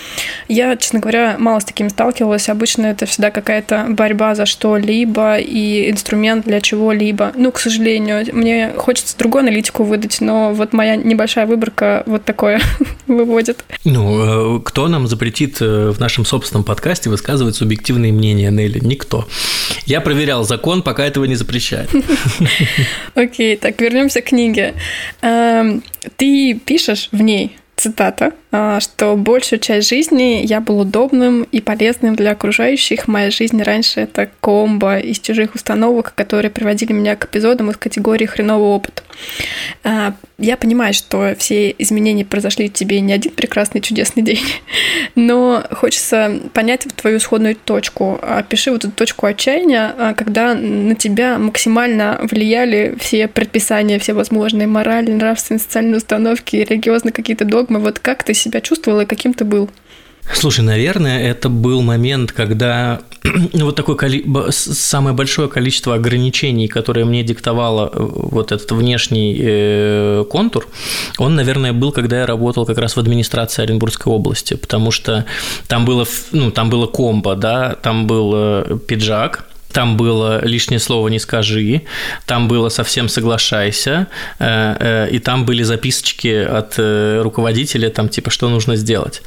я, честно говоря, мало с таким сталкивалась. Обычно это всегда какая-то борьба за что-либо и инструмент для чего-либо. Ну, к сожалению, мне хочется другую аналитику выдать, но вот моя небольшая выборка вот такое [laughs] выводит. Ну, э, кто нам запретит э, в нашем собственном подкасте высказывать субъективные мнения Нелли? Никто. Я проверял закон, пока этого не запрещает. Окей, так, вернемся к книге. Эм, ты пишешь в ней цитата, а, что большую часть жизни я был удобным и полезным для окружающих. Моя жизнь раньше это комбо из чужих установок, которые приводили меня к эпизодам из категории хреновый опыт. А, я понимаю, что все изменения произошли в тебе не один прекрасный чудесный день, [laughs] но хочется понять твою исходную точку. Опиши вот эту точку отчаяния, а, когда на тебя максимально влияли все предписания, все возможные моральные, нравственные, социальные установки, религиозные какие-то догмы. Вот как ты себя чувствовал и каким ты был? Слушай, наверное, это был момент, когда [clears throat] вот такое коли... самое большое количество ограничений, которое мне диктовало э, вот этот внешний э, контур, он, наверное, был, когда я работал как раз в администрации Оренбургской области, потому что там было, ну, там было комбо, да, там был э, пиджак, там было лишнее слово не скажи, там было совсем соглашайся, э, э, и там были записочки от э, руководителя, там типа что нужно сделать.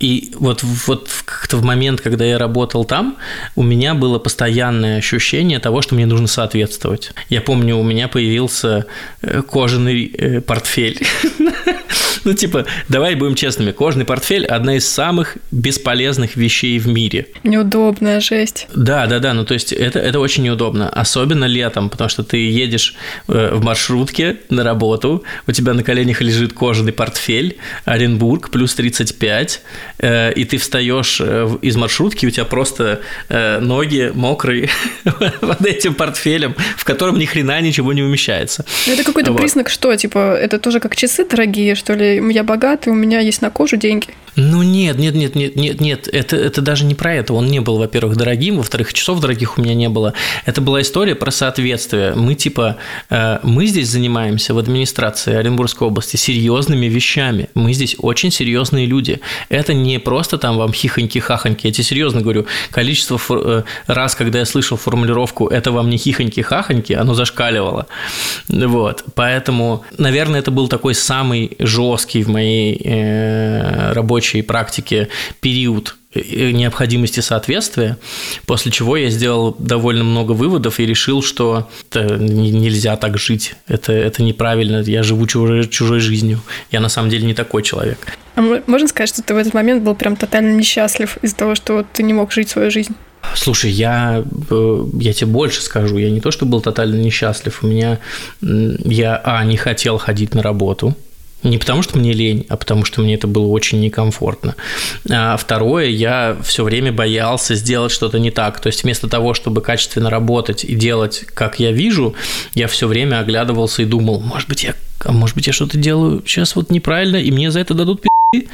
И вот, вот как-то в момент, когда я работал там, у меня было постоянное ощущение того, что мне нужно соответствовать. Я помню, у меня появился кожаный портфель. [laughs] [laughs] Ну, типа, давай будем честными, кожаный портфель – одна из самых бесполезных вещей в мире. Неудобная жесть. Да, да, да, ну то есть это, это очень неудобно, особенно летом, потому что ты едешь э, в маршрутке на работу, у тебя на коленях лежит кожаный портфель, Оренбург, плюс 35, э, и ты встаешь э, из маршрутки, у тебя просто ноги мокрые [laughs] под этим портфелем, в котором ни хрена ничего не умещается. Ну, это какой-то вот. признак, что, типа, это тоже как часы дорогие, что ли, я богатый, у меня есть на кожу деньги. Ну нет, нет, нет, нет, нет, нет, это, это даже не про это. Он не был, во-первых, дорогим, во-вторых, часов дорогих у меня не было. Это была история про соответствие. Мы типа, э, мы здесь занимаемся в администрации Оренбургской области серьезными вещами. Мы здесь очень серьезные люди. Это не просто там вам хихоньки-хахоньки. Я тебе серьезно говорю, количество э, раз, когда я слышал формулировку «это вам не хихоньки-хахоньки», оно зашкаливало. Вот. Поэтому, наверное, это был такой самый жесткий в моей э, рабочей рабочей практике период э, необходимости соответствия, после чего я сделал довольно много выводов и решил, что это нельзя так жить, это, это неправильно, я живу чужой, чужой жизнью, я на самом деле не такой человек. А можно сказать, что ты в этот момент был прям тотально несчастлив из-за того, что ты не мог жить свою жизнь? Слушай, я, э, я тебе больше скажу, я не то, что был тотально несчастлив, у меня, я, а, не хотел ходить на работу, не потому, что мне лень, а потому, что мне это было очень некомфортно. А второе, я все время боялся сделать что-то не так. То есть вместо того, чтобы качественно работать и делать, как я вижу, я все время оглядывался и думал, может быть, я, а может быть, я что-то делаю сейчас вот неправильно, и мне за это дадут пи***.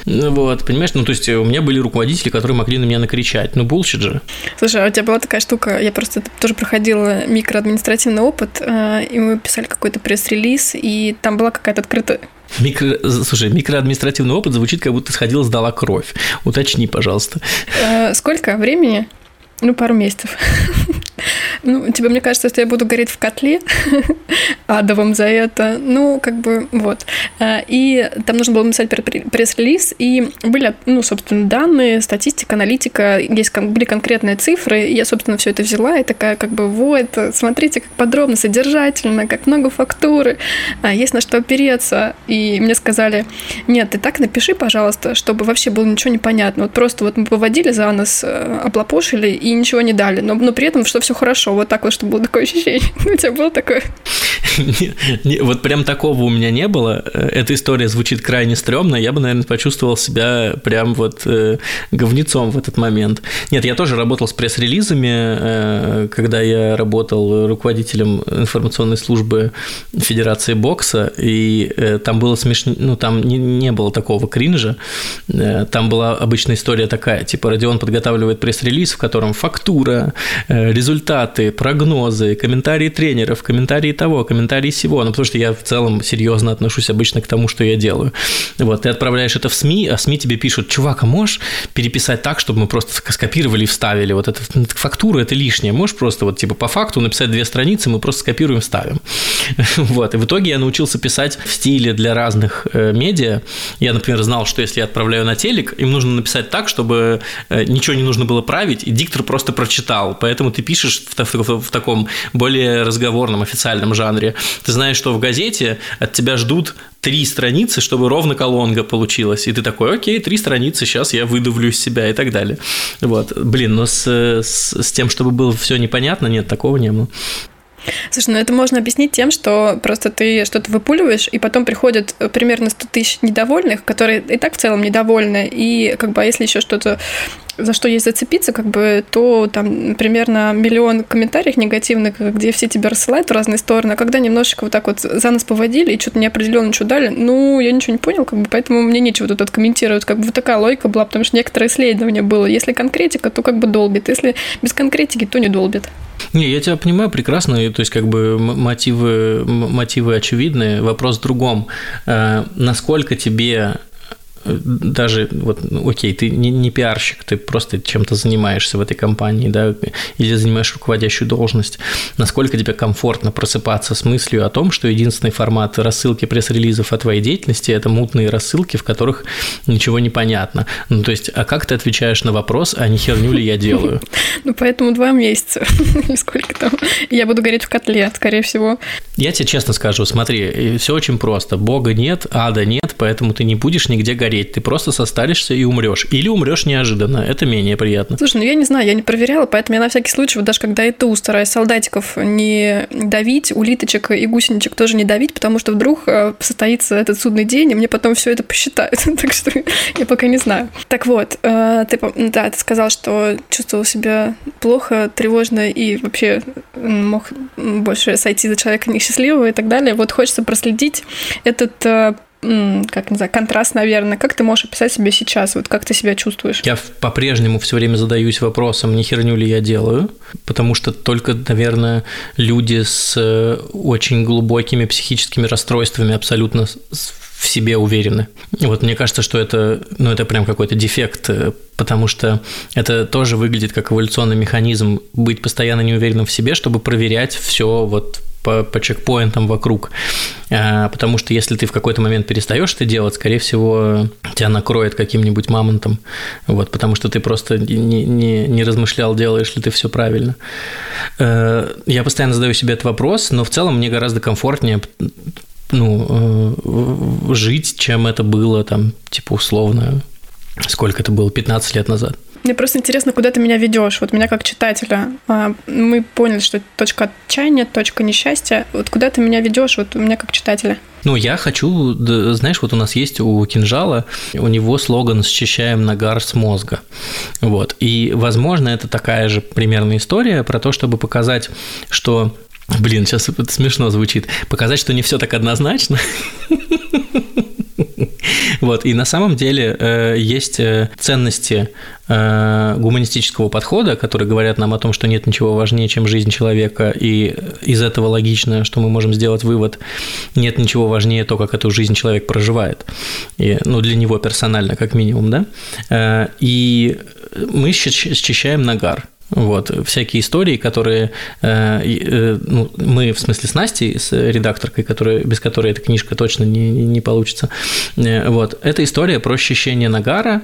Вот, понимаешь, ну то есть у меня были руководители, которые могли на меня накричать. Ну, bullshit же. Слушай, а у тебя была такая штука, я просто тоже проходила микроадминистративный опыт, э, и мы писали какой-то пресс-релиз, и там была какая-то открытая Микро... Слушай, микроадминистративный опыт звучит, как будто сходила, сдала кровь. Уточни, пожалуйста. Э, сколько времени? Ну, пару месяцев. Ну, тебе, мне кажется, что я буду гореть в котле [laughs] адовом за это. Ну, как бы, вот. Э, и там нужно было написать пресс-релиз, и были, ну, собственно, данные, статистика, аналитика, есть были конкретные цифры, я, собственно, все это взяла, и такая, как бы, вот, смотрите, как подробно, содержательно, как много фактуры, а, есть на что опереться. И мне сказали, нет, ты так напиши, пожалуйста, чтобы вообще было ничего не понятно. Вот просто вот мы поводили за нос, э, облапошили и ничего не дали, но, но при этом, что все хорошо, вот так вот, чтобы было такое ощущение. [laughs] У тебя было такое? Вот прям такого у меня не было. Эта история звучит крайне стрёмно. Я бы, наверное, почувствовал себя прям вот э, говнецом в этот момент. Нет, я тоже работал с пресс-релизами, э, когда я работал руководителем информационной службы Федерации бокса, и э, там было смешно, ну, там не, не было такого кринжа. Э, там была обычная история такая, типа Родион подготавливает пресс-релиз, в котором фактура, э, результаты, прогнозы, комментарии тренеров, комментарии того, комментарии всего, ну, потому что я в целом серьезно отношусь обычно к тому, что я делаю. Вот, ты отправляешь это в СМИ, а СМИ тебе пишут, чувак, а можешь переписать так, чтобы мы просто скопировали и вставили? Вот эта фактура – это лишнее. Можешь просто вот типа по факту написать две страницы, мы просто скопируем, вставим. [laughs] Вот, и в итоге я научился писать в стиле для разных э, медиа. Я, например, знал, что если я отправляю на телек, им нужно написать так, чтобы э, ничего не нужно было править, и диктор просто прочитал. Поэтому ты пишешь в, в, в таком более разговорном, официальном жанре. Ты знаешь, что в газете от тебя ждут три страницы, чтобы ровно колонка получилась. И ты такой, окей, три страницы, сейчас я выдавлю из себя и так далее. Вот. Блин, но с, с, с тем, чтобы было все непонятно, нет, такого не было. Слушай, ну это можно объяснить тем, что просто ты что-то выпуливаешь, и потом приходят э, примерно 100 тысяч недовольных, которые и так в целом недовольны, и как бы а если еще что-то за что есть зацепиться, как бы, то там примерно миллион комментариев негативных, где все тебя рассылают в разные стороны, а когда немножечко вот так вот за нас поводили и что-то неопределенно ничего дали, ну, я ничего не понял, как бы, поэтому мне нечего тут комментировать, как бы вот такая логика была, потому что некоторые исследования было, если конкретика, то как бы долбит, если без конкретики, то не долбит. Не, я тебя понимаю прекрасно, то есть как бы мотивы, мотивы очевидны. Вопрос в другом. Э, насколько тебе даже вот, ну, окей, ты не, не пиарщик, ты просто чем-то занимаешься в этой компании, да, или занимаешь руководящую должность, насколько тебе комфортно просыпаться с мыслью о том, что единственный формат рассылки пресс-релизов о твоей деятельности – это мутные рассылки, в которых ничего не понятно. Ну, то есть, а как ты отвечаешь на вопрос, а не херню ли я делаю? [laughs] Ну, поэтому два месяца, [laughs] сколько там, я буду гореть в котле, скорее всего. Я тебе честно скажу, смотри, все очень просто. Бога нет, ада нет, поэтому ты не будешь нигде гореть гореть, ты просто состаришься и умрешь. Или умрешь неожиданно, это менее приятно. Слушай, ну я не знаю, я не проверяла, поэтому я на всякий случай, вот даже когда иду, стараюсь солдатиков не давить, улиточек и гусеничек тоже не давить, потому что вдруг э, состоится этот судный день, и мне потом все это посчитают. [laughs] так что я пока не знаю. Так вот, э, ты, да, ты сказал, что чувствовал себя плохо, тревожно и вообще мог больше сойти за человека несчастливого и так далее. Вот хочется проследить этот э, как не знаю, контраст, наверное. Как ты можешь описать себя сейчас? Вот как ты себя чувствуешь? Я по-прежнему все время задаюсь вопросом, не херню ли я делаю, потому что только, наверное, люди с э, очень глубокими психическими расстройствами абсолютно в себе уверены. Вот мне кажется, что это, ну, это прям какой-то дефект, э, потому что это тоже выглядит как эволюционный механизм быть постоянно неуверенным в себе, чтобы проверять все вот по, по чекпоинтам вокруг. А, потому что если ты в какой-то момент перестаешь это делать, скорее всего, тебя накроет каким-нибудь мамонтом. Вот, потому что ты просто не, не, не размышлял, делаешь ли ты все правильно. А, я постоянно задаю себе этот вопрос, но в целом мне гораздо комфортнее ну, э, жить, чем это было там, типа, условно, сколько это было, 15 лет назад. Мне просто интересно, куда ты меня ведешь, вот меня как читателя. А, мы поняли, что точка отчаяния, точка несчастья. Вот куда ты меня ведешь, вот у меня как читателя? Ну, я хочу, знаешь, вот у нас есть у Кинжала, у него слоган «Счищаем нагар с мозга». Вот. И, возможно, это такая же примерная история про то, чтобы показать, что Блин, сейчас это смешно звучит. Показать, что не все так однозначно. Вот, и на самом деле э, есть э, ценности э, гуманистического подхода, которые говорят нам о том, что нет ничего важнее, чем жизнь человека, и из этого логично, что мы можем сделать вывод, нет ничего важнее то, как эту жизнь человек проживает, и, ну, для него персонально, как минимум, да, и мы счищаем нагар, вот, всякие истории, которые э, э, ну, мы, в смысле, с Настей, с редакторкой, которая, без которой эта книжка точно не, не получится. Э, вот, это история про ощущение нагара,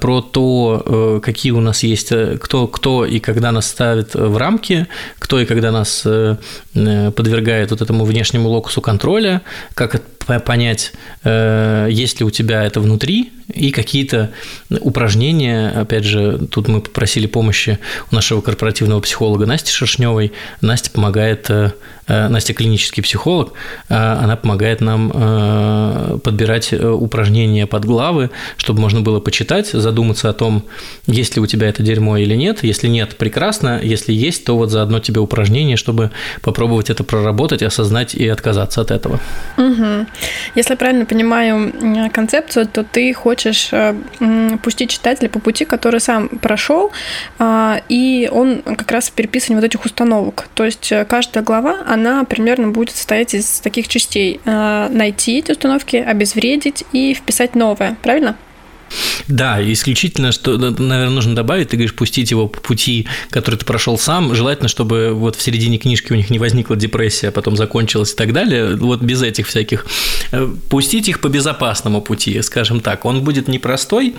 про то, какие у нас есть, кто, кто и когда нас ставит в рамки, кто и когда нас подвергает вот этому внешнему локусу контроля, как понять, э, есть ли у тебя это внутри, и какие-то упражнения, опять же, тут мы попросили помощи у нашего корпоративного психолога Насти Шершневой. Настя помогает э, Э, Настя клинический психолог, она помогает нам подбирать упражнения под главы, чтобы можно было почитать, задуматься о том, есть ли у тебя это дерьмо или нет. Если нет, прекрасно. Если есть, то вот заодно тебе упражнение, чтобы попробовать это проработать, осознать и отказаться от этого. Угу. Если правильно понимаю концепцию, то ты хочешь пустить читателя по пути, который сам прошел, и он как раз в переписывании вот этих установок. То есть каждая глава, она примерно будет состоять из таких частей. Э, найти эти установки, обезвредить и вписать новое, правильно? Да, исключительно, что, наверное, нужно добавить, ты говоришь, пустить его по пути, который ты прошел сам. Желательно, чтобы вот в середине книжки у них не возникла депрессия, а потом закончилась и так далее. Вот без этих всяких. Э, пустить их по безопасному пути, скажем так. Он будет непростой.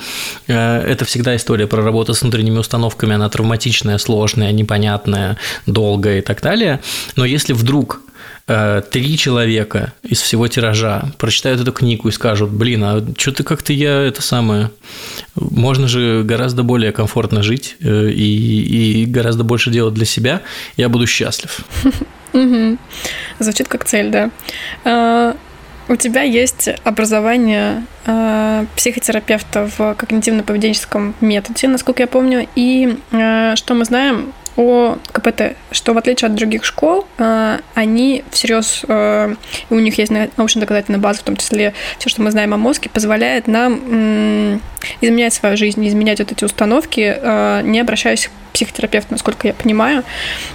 Э, это всегда история про работу с внутренними установками. Она травматичная, сложная, непонятная, долгая и так далее. Но если вдруг три человека из всего тиража прочитают эту книгу и скажут, блин, а что-то как-то я это самое... Можно же гораздо более комфортно жить э, и, и гораздо больше делать для себя, я буду счастлив. Звучит как цель, да. У тебя есть образование э, психотерапевта в когнитивно-поведенческом методе, насколько я помню. И э, что мы знаем о КПТ, что в отличие от других школ, э, они всерьез, э, у них есть научно-доказательная база, в том числе все, что мы знаем о мозге, позволяет нам э, изменять свою жизнь, изменять вот эти установки, э, не обращаясь психотерапевт, насколько я понимаю.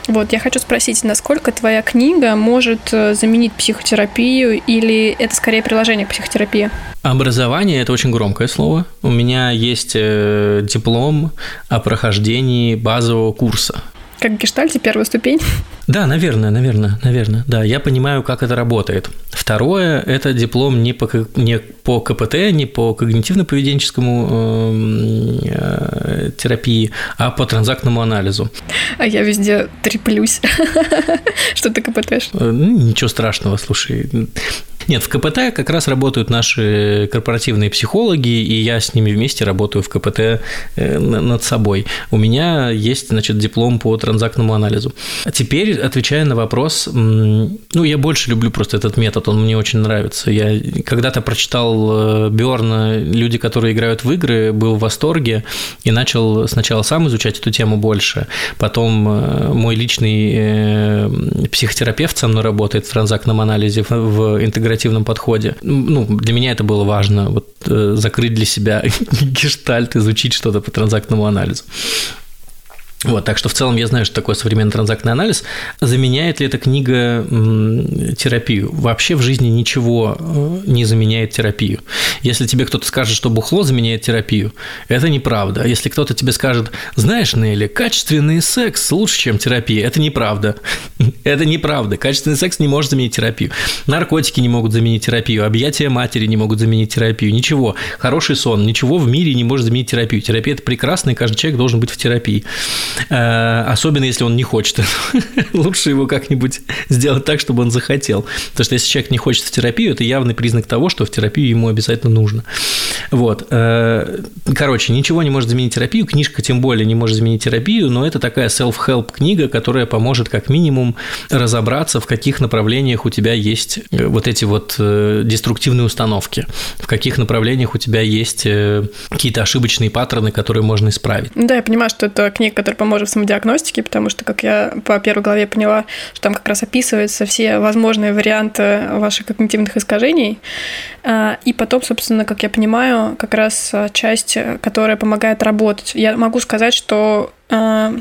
Вот, я хочу спросить, насколько твоя книга может э, заменить психотерапию или это скорее приложение к психотерапии? Образование – это очень громкое слово. У меня есть э, диплом о прохождении базового курса. Как в гештальте первая ступень? Да, наверное, наверное, наверное. Да, я понимаю, как это работает. Второе – это диплом не по, не по КПТ, не по когнитивно-поведенческому э, э, терапии, а по транзактному анализу. А я везде треплюсь. Что ты КПТ? Ничего страшного, слушай. Нет, в КПТ как раз работают наши корпоративные психологи, и я с ними вместе работаю в КПТ э, над собой. У меня есть, значит, диплом по транзактному анализу. А теперь, отвечая на вопрос, ну, я больше люблю просто этот метод, он мне очень нравится. Я когда-то прочитал э, Бёрна «Люди, которые играют в игры», был в восторге и начал сначала сам изучать эту тему больше, потом э, мой личный психотерапевт со мной работает в транзактном анализе в интегративном креативном подходе. Ну, для меня это было важно, вот э, закрыть для себя [laughs] гештальт, изучить что-то по транзактному анализу. Вот, так что в целом я знаю, что такое современный транзактный анализ. Заменяет ли эта книга терапию? Вообще в жизни ничего э, не заменяет терапию. Если тебе кто-то скажет, что бухло заменяет терапию, это неправда. Если кто-то тебе скажет, знаешь, Нелли, качественный секс лучше, чем терапия, это неправда. [laughs] Это неправда. Качественный секс не может заменить терапию. Наркотики не могут заменить терапию, объятия матери не могут заменить терапию, ничего. Хороший сон, ничего в мире не может заменить терапию. Терапия – это прекрасно, и каждый человек должен быть в терапии. Э, особенно если он не хочет. [laughs] Лучше его как-нибудь сделать так, чтобы он захотел. Потому что если человек не хочет в терапию, это явный признак того, что в терапию ему обязательно нужно. Вот. Э, короче, ничего не может заменить терапию, книжка тем более не может заменить терапию, но это такая self-help книга, которая поможет как минимум разобраться, в каких направлениях у тебя есть э, вот эти вот деструктивные установки, в каких направлениях у тебя есть какие-то ошибочные паттерны, которые можно исправить. Да, я понимаю, что это книга, которая поможет в самодиагностике, потому что, как я по первой главе поняла, что там как раз описываются все возможные варианты ваших когнитивных искажений. А, и потом, собственно, как я понимаю, как раз часть, которая помогает работать. Я могу сказать, что а,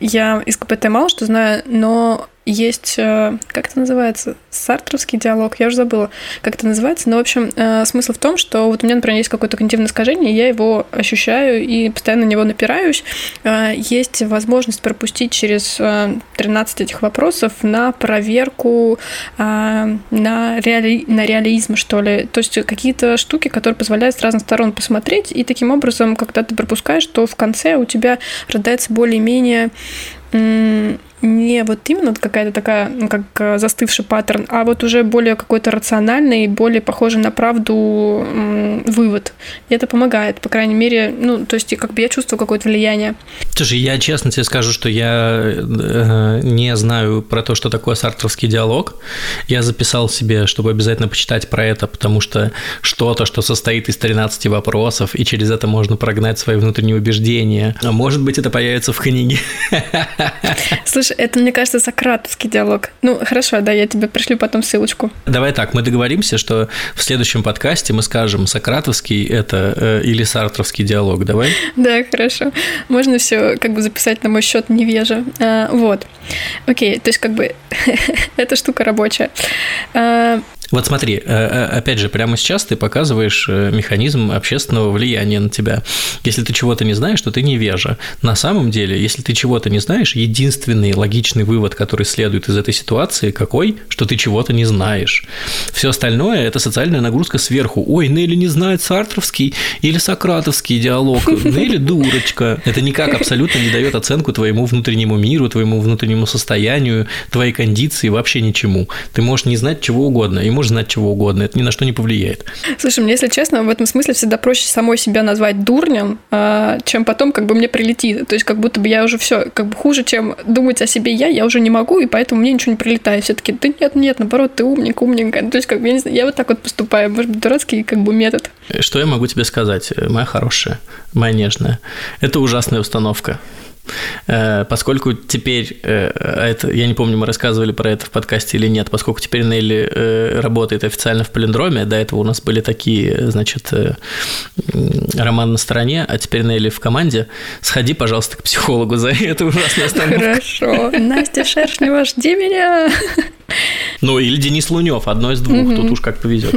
я из КПТ мало что знаю, но есть, э, как это называется, сартровский диалог, я уже забыла, как это называется, но, в общем, э, смысл в том, что вот у меня, например, есть какое-то когнитивное искажение, я его ощущаю и постоянно на него напираюсь. Э, есть возможность пропустить через 13 этих вопросов на проверку, на, реали... на реализм, что ли. То есть какие-то штуки, которые позволяют с разных сторон посмотреть, и таким образом, когда ты пропускаешь, то в конце у тебя рождается более-менее не вот именно какая-то такая, ну, как э, застывший паттерн, а вот уже более какой-то рациональный, более похожий на правду вывод. И это помогает, по крайней мере, ну, то есть как бы я чувствую какое-то влияние. Слушай, я честно тебе скажу, что я э, не знаю про то, что такое сартровский диалог. Я записал себе, чтобы обязательно почитать про это, потому что что-то, что состоит из 13 вопросов, и через это можно прогнать свои внутренние убеждения. А может быть, это появится в книге. Слушай, это, мне кажется, сократовский диалог. Ну, хорошо, да, я тебе пришлю потом ссылочку. Давай так, мы договоримся, что в следующем подкасте мы скажем, сократовский это э, или сартровский диалог, давай? [laughs] Да, хорошо. Можно все как бы записать на мой счет невежа. А, вот. Окей, то есть как бы [laughs] эта штука рабочая. А, Вот смотри, э, э, опять же, прямо сейчас ты показываешь э, механизм общественного влияния на тебя. Если ты чего-то не знаешь, то ты невежа. На самом деле, если ты чего-то не знаешь, единственный логичный вывод, который следует из этой ситуации, какой? Что ты чего-то не знаешь. Все остальное – это социальная нагрузка сверху. Ой, Нелли не знает сартровский или сократовский диалог. Нелли дурочка. Это никак абсолютно не дает оценку твоему внутреннему миру, твоему внутреннему состоянию, твоей кондиции, вообще ничему. Ты можешь не знать чего угодно. И можешь знать чего угодно, это ни на что не повлияет. Слушай, мне, если честно, в этом смысле всегда проще самой себя назвать дурнем, а, чем потом как бы мне прилетит. То есть как будто бы я уже все, как бы хуже, чем думать о себе я, я уже не могу, и поэтому мне ничего не прилетает. Все таки да нет, нет, наоборот, ты умник, умненькая. То есть как бы, я не знаю, я вот так вот поступаю. Может быть, дурацкий как бы метод. Что я могу тебе сказать, моя хорошая, моя нежная? Это ужасная установка. Э, поскольку теперь, э, это, я не помню, мы рассказывали про это в подкасте или нет, поскольку теперь Нелли э, работает официально в Полиндроме, до этого у нас были такие, значит, роман на стороне, а теперь Нелли в команде, сходи, пожалуйста, к психологу за эту ужасную остановку. Хорошо. Настя Шершнева, жди меня. Ну, или Денис Лунев, одно из двух, тут уж как повезет.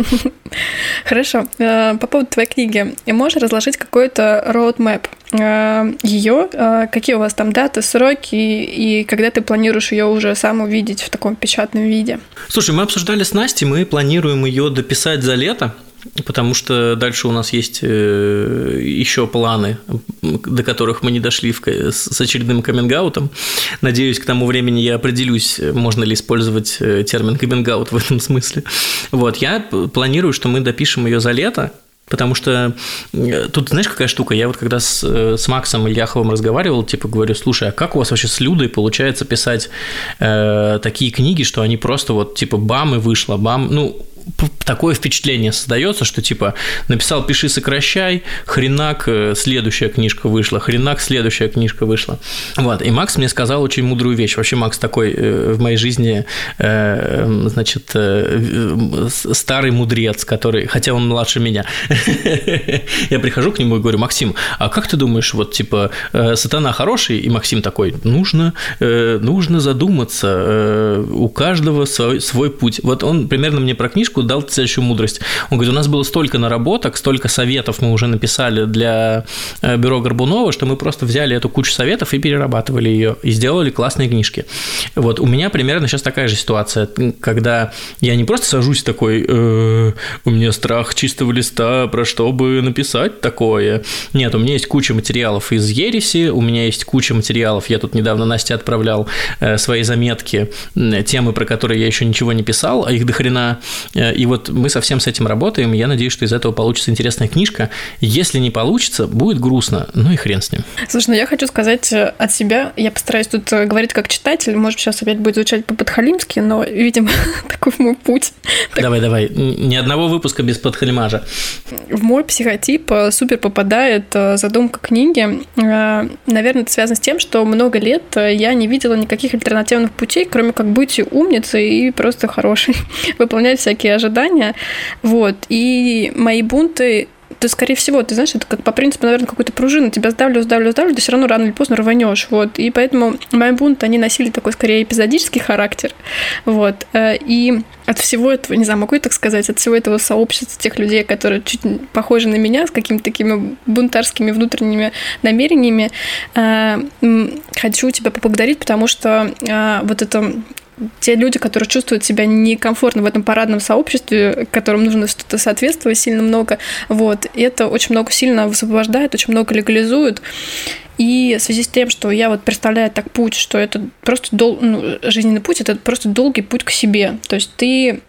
Хорошо. По поводу твоей книги. Можешь разложить какой-то roadmap ее? Какие у вас там даты, сроки, и когда ты планируешь ее уже сам увидеть в таком печатном виде? Слушай, мы обсуждали с Настей, мы планируем ее дописать за лето, потому что дальше у нас есть э, еще планы, до которых мы не дошли с очередным каминг Надеюсь, к тому времени я определюсь, можно ли использовать э, термин каминг в этом смысле. Вот, я планирую, что мы допишем ее за лето, Потому что тут, знаешь, какая штука? Я вот когда с, э, с Максом Ильяховым разговаривал, типа говорю, слушай, а как у вас вообще с Людой получается писать э, такие книги, что они просто вот типа бам и вышло, бам, ну, такое впечатление создается, что типа написал «пиши, сокращай», хренак, э, следующая книжка вышла, хренак, следующая книжка вышла. Вот, и Макс мне сказал очень мудрую вещь. Вообще Макс такой э, в моей жизни, э, значит, старый мудрец, который, хотя он младше меня. [laughs] Я прихожу к нему и говорю, Максим, а как ты думаешь, вот типа сатана хороший? И Максим такой, нужно, нужно задуматься, у каждого свой, свой путь. Вот он примерно мне про книжку книжку, дал следующую мудрость. Он говорит, у нас было столько наработок, столько советов мы уже написали для э, бюро Горбунова, что мы просто взяли эту кучу советов и перерабатывали ее, и сделали классные книжки. Вот у меня примерно сейчас такая же ситуация, когда я не просто сажусь такой, э, у меня страх чистого листа, про что бы написать такое. Нет, у меня есть куча материалов из Ереси, у меня есть куча материалов, я тут недавно Насте отправлял э, свои заметки, темы, про которые я еще ничего не писал, а их до хрена Э, и вот мы совсем с этим работаем, я надеюсь, что из этого получится интересная книжка. Если не получится, будет грустно, ну и хрен с ним. Слушай, ну я хочу сказать э, от себя, я постараюсь тут э, говорить как читатель, может, сейчас опять будет звучать по-подхалимски, но, [laughs] видимо, такой мой путь. Давай, давай, ни одного выпуска без подхалимажа. В мой психотип супер попадает задумка книги. Наверное, это связано с тем, что много лет я не видела никаких альтернативных путей, кроме как быть умницей и просто хорошей, [laughs] выполнять всякие ожидания. Вот. И мои бунты то, скорее всего, ты знаешь, это как по принципу, наверное, какой-то пружины. Тебя сдавлю, сдавлю, сдавлю, ты все равно рано или поздно рванешь. Вот. И поэтому мои бунты, они носили такой, скорее, эпизодический характер. Вот. Э, и от всего этого, не знаю, могу я так сказать, от всего этого сообщества тех людей, которые чуть похожи на меня, с какими-то такими бунтарскими внутренними намерениями, э, хочу тебя поблагодарить, потому что э, вот это те люди, которые чувствуют себя некомфортно в этом парадном сообществе, которым нужно что-то соответствовать сильно много, вот, это очень много сильно высвобождает, очень много легализует. И в связи с тем, что я вот представляю так путь, что это просто дол... ну, жизненный путь, это просто долгий путь к себе. То есть ты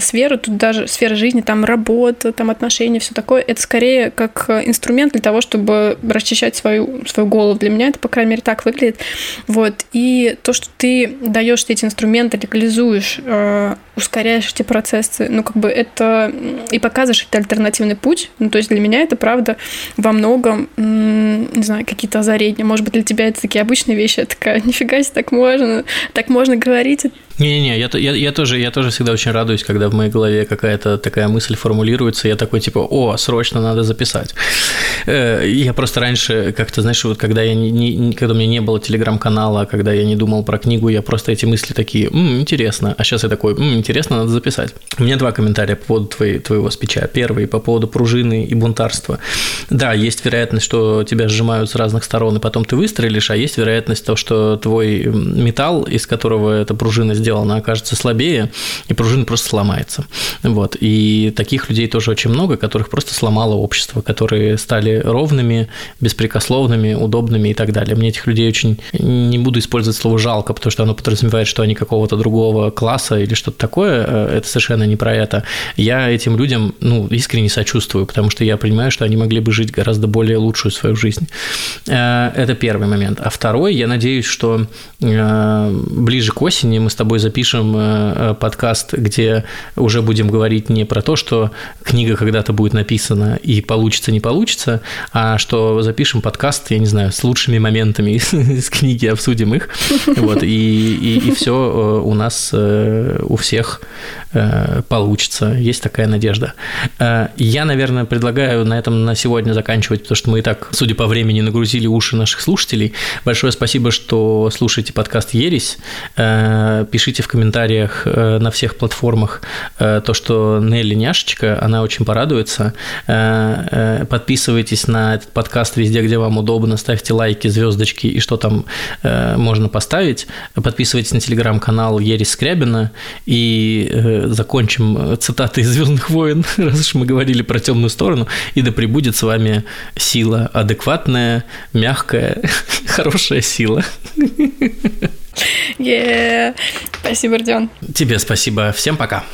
сфера, тут даже сфера жизни, там работа, там отношения, все такое, это скорее как инструмент для того, чтобы расчищать свою, свою голову. Для меня это, по крайней мере, так выглядит. Вот. И то, что ты даешь эти инструменты, легализуешь, э, ускоряешь эти процессы, ну, как бы это и показываешь это альтернативный путь. Ну, то есть для меня это, правда, во многом, не знаю, какие-то озарения. Может быть, для тебя это такие обычные вещи, я такая, нифига себе, так можно, так можно говорить. Не-не-не, я, я, я, тоже, я тоже всегда очень радуюсь, когда в моей голове какая-то такая мысль формулируется, я такой типа, о, срочно надо записать. Э, я просто раньше, как-то, знаешь, вот когда, я не, не, когда у меня не было телеграм-канала, когда я не думал про книгу, я просто эти мысли такие, М, интересно, а сейчас я такой, М, интересно, надо записать. У меня два комментария по поводу твоей, твоего спича. Первый по поводу пружины и бунтарства. Да, есть вероятность, что тебя сжимают с разных сторон, и потом ты выстрелишь, а есть вероятность того, что твой металл, из которого эта пружина сделана, окажется слабее, и пружина просто сломается. Вот. И таких людей тоже очень много, которых просто сломало общество, которые стали ровными, беспрекословными, удобными и так далее. Мне этих людей очень не буду использовать слово жалко, потому что оно подразумевает, что они какого-то другого класса или что-то такое. Э, это совершенно не про это. Я этим людям ну, искренне сочувствую, потому что я понимаю, что они могли бы жить гораздо более лучшую свою жизнь. Э, это первый момент. А второй, я надеюсь, что э, ближе к осени мы с тобой запишем подкаст, где уже будем говорить не про то, что книга когда-то будет написана и получится, не получится, а что запишем подкаст, я не знаю, с лучшими моментами из [laughs] книги, обсудим их. [laughs] Вот, и, и, и все э, у нас, э, у всех э, получится. Есть такая надежда. Я, наверное, предлагаю на этом на сегодня заканчивать, потому что мы и так, судя по времени, нагрузили уши наших слушателей. Большое спасибо, что слушаете подкаст «Ересь». Пишите в комментариях на всех платформах то, что Нелли няшечка, она очень порадуется. Подписывайтесь на этот подкаст везде, где вам удобно, ставьте лайки, звездочки и что там можно поставить. Подписывайтесь на телеграм-канал Ерис Скрябина и э, закончим цитатой из Звездных войн, [laughs] раз уж мы говорили про темную сторону. И да пребудет с вами сила адекватная, мягкая, [laughs] хорошая сила. [laughs] Yeah. Спасибо, Родион. Тебе спасибо. Всем пока.